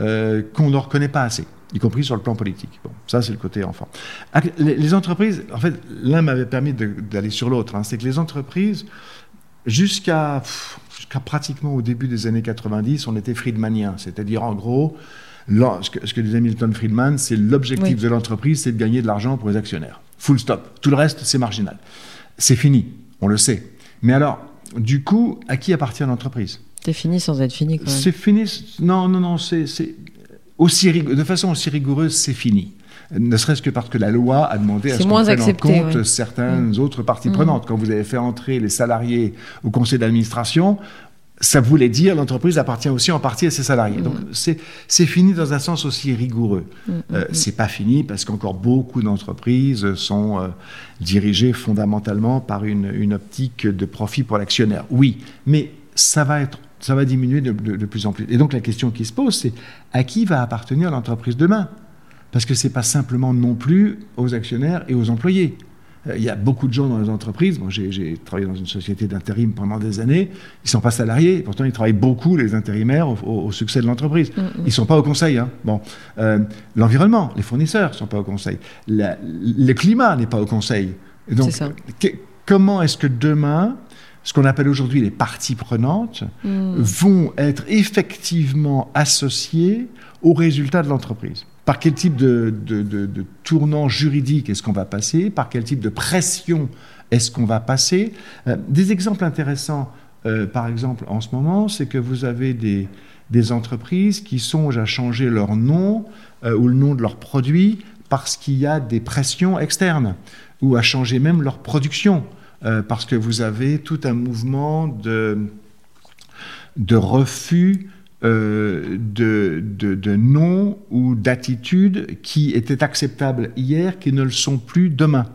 euh, qu'on ne reconnaît pas assez, y compris sur le plan politique. Bon, ça, c'est le côté enfant. Les, entreprises, en fait, l'un m'avait permis d'aller sur l'autre. Hein, c'est que les entreprises, jusqu'à pratiquement au début des années 90, on était friedmaniens, c'est-à-dire en gros, ce, que, disait Milton Friedman, c'est l'objectif de l'entreprise, c'est de gagner de l'argent pour les actionnaires. Full stop. Tout le reste, c'est marginal. C'est fini, on le sait. Mais alors, du coup, à qui appartient l'entreprise? C'est fini sans être fini. C'est fini. Non, non, non. C'est aussi de façon aussi rigoureuse, c'est fini. Ne serait-ce que parce que la loi a demandé à ce qu'on prenne en compte certaines mm. autres parties mm. prenantes. Quand vous avez fait entrer les salariés au conseil d'administration, ça voulait dire l'entreprise appartient aussi en partie à ses salariés. Mm. Donc c'est fini dans un sens aussi rigoureux. Euh, c'est pas fini parce qu'encore beaucoup d'entreprises sont euh, dirigées fondamentalement par une, une optique de profit pour l'actionnaire. Oui, mais ça va être ça va diminuer de, plus en plus. Et donc la question qui se pose, c'est à qui va appartenir l'entreprise demain? Parce que ce n'est pas simplement non plus aux actionnaires et aux employés. Euh, il y a beaucoup de gens dans les entreprises. Moi, j'ai travaillé dans une société d'intérim pendant des années. Ils ne sont pas salariés, pourtant ils travaillent beaucoup, les intérimaires, au, succès de l'entreprise. Mm, mm. Ils ne sont pas au conseil. Hein. Bon, euh, L'environnement, les fournisseurs ne sont pas au conseil. le climat n'est pas au conseil. donc, comment est-ce que demain, ce qu'on appelle aujourd'hui les parties prenantes, mm. vont être effectivement associées aux résultats de l'entreprise. Par quel type de, tournant juridique est-ce qu'on va passer? Par quel type de pression est-ce qu'on va passer? Euh, Des exemples intéressants, euh, par exemple, en ce moment, c'est que vous avez des, entreprises qui songent à changer leur nom euh, ou le nom de leurs produits parce qu'il y a des pressions externes, ou à changer même leur production, parce que vous avez tout un mouvement de, de refus euh, de, de, noms ou d'attitudes qui étaient acceptables hier, qui ne le sont plus demain.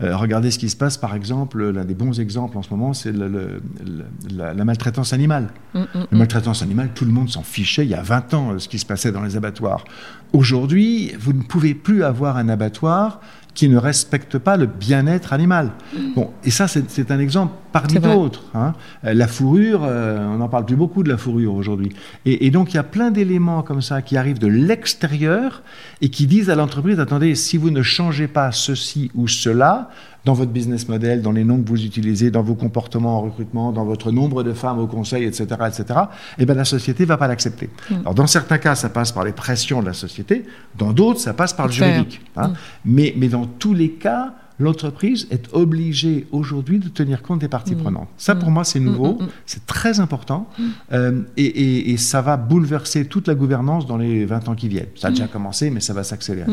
Euh, regardez ce qui se passe, par exemple, l'un des bons exemples en ce moment, c'est la, maltraitance animale. Mm, mm, la mm. maltraitance animale, tout le monde s'en fichait il y a 20 ans, ce qui se passait dans les abattoirs. Aujourd'hui, vous ne pouvez plus avoir un abattoir qui ne respectent pas le bien-être animal. Mm. Bon, et ça, c'est un exemple parmi d'autres. Hein. Euh, la fourrure, euh, on n'en parle plus beaucoup de la fourrure aujourd'hui. Et, donc, il y a plein d'éléments comme ça qui arrivent de l'extérieur et qui disent à l'entreprise, attendez, si vous ne changez pas ceci ou cela, dans votre business model, dans les noms que vous utilisez, dans vos comportements en recrutement, dans votre nombre de femmes au conseil, etc., etc., eh bien, la société ne va pas l'accepter. Mm. Alors, dans certains cas, ça passe par les pressions de la société, dans d'autres, ça passe par le juridique. Hein. Mm. Mais, mais dans tous les cas, l'entreprise est obligée aujourd'hui de tenir compte des parties mm. prenantes. Ça, pour moi, c'est nouveau, c'est très important, euh, et, et, ça va bouleverser toute la gouvernance dans les 20 ans qui viennent. Ça a déjà commencé, mais ça va s'accélérer.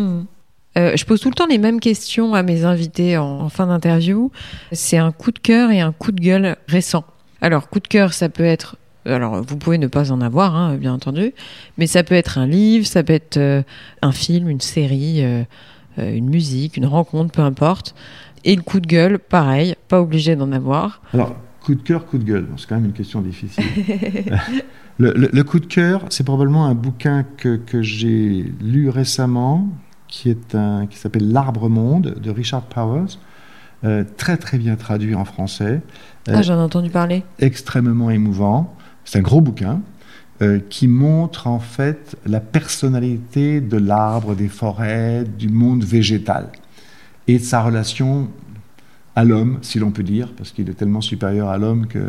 Euh, je pose tout le temps les mêmes questions à mes invités en, fin d'interview. C'est un coup de cœur et un coup de gueule récent. Alors, coup de cœur, ça peut être alors vous pouvez ne pas en avoir, hein, bien entendu, mais ça peut être un livre, ça peut être euh, un film, une série, euh, une musique, une rencontre, peu importe. Et le coup de gueule, pareil, pas obligé d'en avoir. Alors, coup de cœur, coup de gueule, c'est quand même une question difficile. le, coup de cœur, c'est probablement un bouquin que, que j'ai lu récemment, qui, est un, qui s'appelle L'Arbre Monde de Richard Powers, euh, très très bien traduit en français. ah, j'en ai entendu parler. Extrêmement émouvant. C'est un gros bouquin euh, qui montre en fait la personnalité de l'arbre, des forêts, du monde végétal et de sa relation à l'homme, si l'on peut dire, parce qu'il est tellement supérieur à l'homme que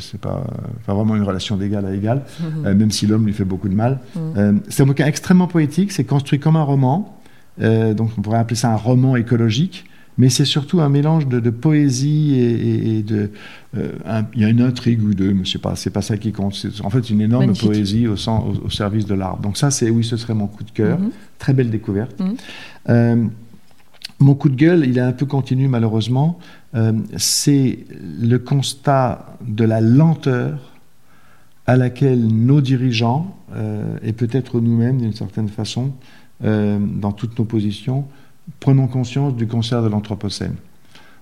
c'est pas, pas vraiment une relation d'égal à égal, euh, même si l'homme lui fait beaucoup de mal. Mhm. c'est un bouquin extrêmement poétique, c'est construit comme un roman. Euh, donc on pourrait appeler ça un roman écologique, mais c'est surtout un mélange de, poésie et, de. Euh, il y a une intrigue ou deux, mais c'est pas, pas ça qui compte. C'est en fait une énorme poésie au, au, service de l'arbre. Donc ça, c'est oui, ce serait mon coup de cœur. Mhm. Très belle découverte. Mhm. Euh, mon coup de gueule, il est un peu continu malheureusement. c'est le constat de la lenteur à laquelle nos dirigeants, et peut-être nous-mêmes d'une certaine façon, euh, dans toutes nos positions, prenons conscience du cancer de l'Anthropocène.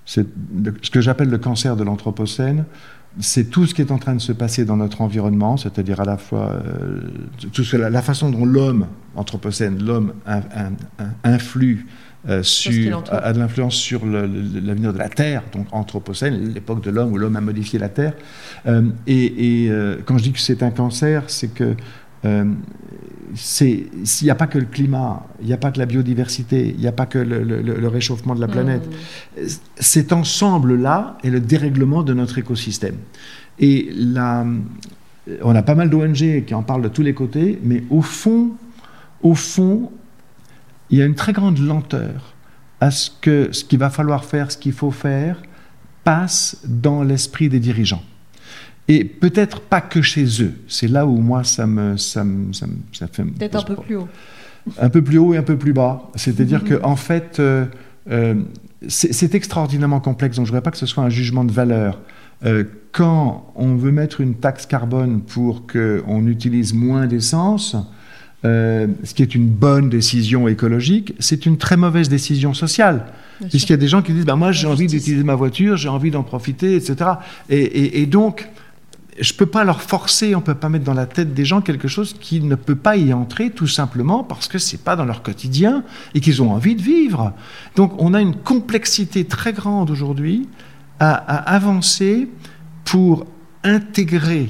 Ce que j'appelle le cancer de l'Anthropocène, c'est tout ce qui est en train de se passer dans notre environnement, c'est-à-dire à la fois euh, tout la, façon dont l'homme, Anthropocène, l'homme influe euh, sur, a, de l'influence sur l'avenir de la Terre, donc Anthropocène, l'époque de l'homme où l'homme a modifié la Terre. et, et quand je dis que c'est un cancer, c'est que s'il n'y a pas que le climat, il n'y a pas que la biodiversité, il n'y a pas que le, réchauffement de la planète. Mm. Cet ensemble-là est le dérèglement de notre écosystème. Et on a pas mal d'ONG qui en parlent de tous les côtés, mais au fond, au fond, il y a une très grande lenteur à ce que ce qu'il va falloir faire, ce qu'il faut faire, passe dans l'esprit des dirigeants. Et peut-être pas que chez eux. C'est là où moi, ça me, ça me, ça, fait... Peut-être un peu plus haut. Un peu plus haut et un peu plus bas. C'est-à-dire que qu'en en fait, euh, euh, c'est extraordinairement complexe, donc je ne voudrais pas que ce soit un jugement de valeur. Euh, quand on veut mettre une taxe carbone pour qu'on utilise moins d'essence, ce qui est une bonne décision écologique, c'est une très mauvaise décision sociale. Puisqu'il y a des gens qui disent bah, Moi, j'ai envie d'utiliser ma voiture, j'ai envie d'en profiter, etc. et, et donc, je peux pas leur forcer, on peut pas mettre dans la tête des gens quelque chose qui ne peut pas y entrer tout simplement parce que c'est pas dans leur quotidien et qu'ils ont envie de vivre. Donc on a une complexité très grande aujourd'hui à, à avancer pour intégrer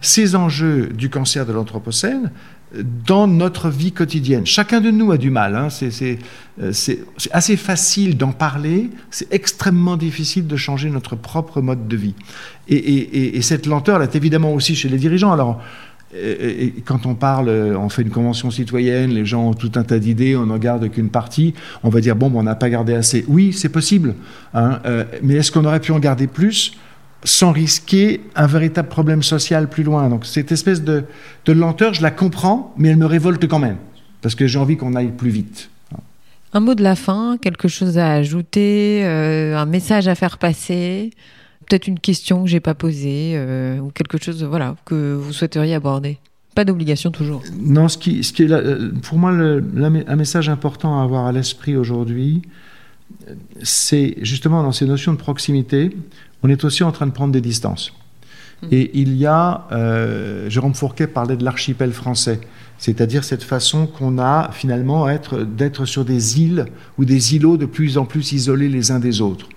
ces enjeux du cancer de l'Anthropocène dans notre vie quotidienne. Chacun de nous a du mal. Hein. Euh, c'est assez facile d'en parler, c'est extrêmement difficile de changer notre propre mode de vie. Et, cette lenteur, elle est évidemment aussi chez les dirigeants. Alors, et quand on parle, on fait une convention citoyenne, les gens ont tout un tas d'idées, on n'en garde qu'une partie, on va dire, bon, on n'a pas gardé assez. Oui, c'est possible, hein, euh, mais est-ce qu'on aurait pu en garder plus? Sans risquer un véritable problème social plus loin. Donc cette espèce de, lenteur, je la comprends, mais elle me révolte quand même, parce que j'ai envie qu'on aille plus vite. Un mot de la fin, quelque chose à ajouter, euh, un message à faire passer, peut-être une question que j'ai pas posée, euh, ou quelque chose voilà, que vous souhaiteriez aborder. Pas d'obligation toujours. Non, ce qui, ce qui est euh, pour moi un message important à avoir à l'esprit aujourd'hui, c'est justement dans ces notions de proximité, on est aussi en train de prendre des distances. Mmh. Et il y a, euh, Jérôme Fourquet parlait de l'archipel français, c'est-à-dire cette façon qu'on a finalement d'être sur des îles ou des îlots de plus en plus isolés les uns des autres.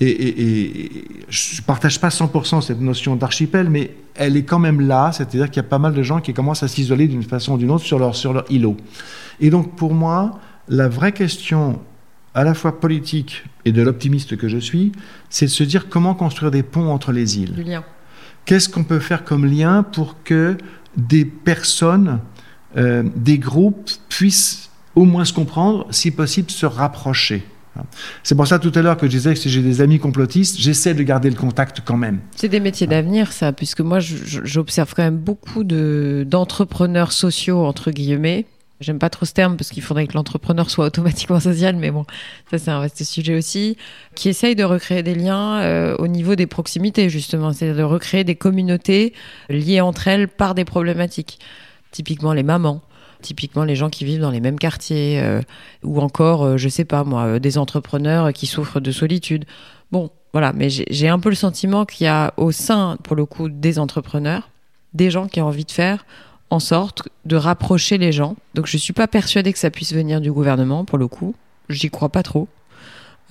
Et, je ne partage pas 100% cette notion d'archipel, mais elle est quand même là, c'est-à-dire qu'il y a pas mal de gens qui commencent à s'isoler d'une façon ou d'une autre sur leur, sur leur îlot. Et donc pour moi, la vraie question à la fois politique et de l'optimiste que je suis, c'est de se dire comment construire des ponts entre les îles. Qu'est-ce qu'on peut faire comme lien pour que des personnes, euh, des groupes puissent au moins se comprendre, si possible se rapprocher c'est pour ça tout à l'heure que je disais que si j'ai des amis complotistes, j'essaie de garder le contact quand même. C'est des métiers d'avenir, ça, puisque moi, j'observe quand même beaucoup d'entrepreneurs sociaux, entre guillemets, J'aime pas trop ce terme parce qu'il faudrait que l'entrepreneur soit automatiquement social, mais bon, ça c'est un vaste sujet aussi, qui essaye de recréer des liens euh, au niveau des proximités, justement, c'est-à-dire de recréer des communautés liées entre elles par des problématiques. Typiquement les mamans, typiquement les gens qui vivent dans les mêmes quartiers, euh, ou encore, euh, je sais pas moi, des entrepreneurs qui souffrent de solitude. Bon, voilà, mais j'ai un peu le sentiment qu'il y a au sein, pour le coup, des entrepreneurs, des gens qui ont envie de faire en sorte de rapprocher les gens. Donc je ne suis pas persuadée que ça puisse venir du gouvernement, pour le coup. J'y crois pas trop.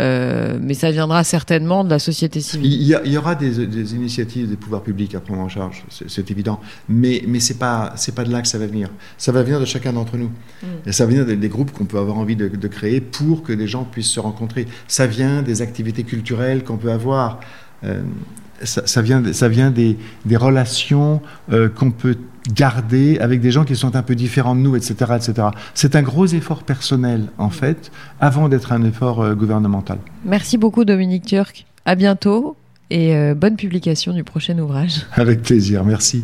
Euh, mais ça viendra certainement de la société civile. Il y, aura des, initiatives des pouvoirs publics à prendre en charge, c'est évident. Mais, mais ce n'est pas, pas de là que ça va venir. Ça va venir de chacun d'entre nous. Mm. Et ça va venir des, groupes qu'on peut avoir envie de, créer pour que des gens puissent se rencontrer. Ça vient des activités culturelles qu'on peut avoir. Euh, ça, vient, ça vient des, relations euh, qu'on peut garder avec des gens qui sont un peu différents de nous, etc. etc. C'est un gros effort personnel, en fait, avant d'être un effort euh, gouvernemental. Merci beaucoup, Dominique Turc. À bientôt et euh, bonne publication du prochain ouvrage. Avec plaisir, merci.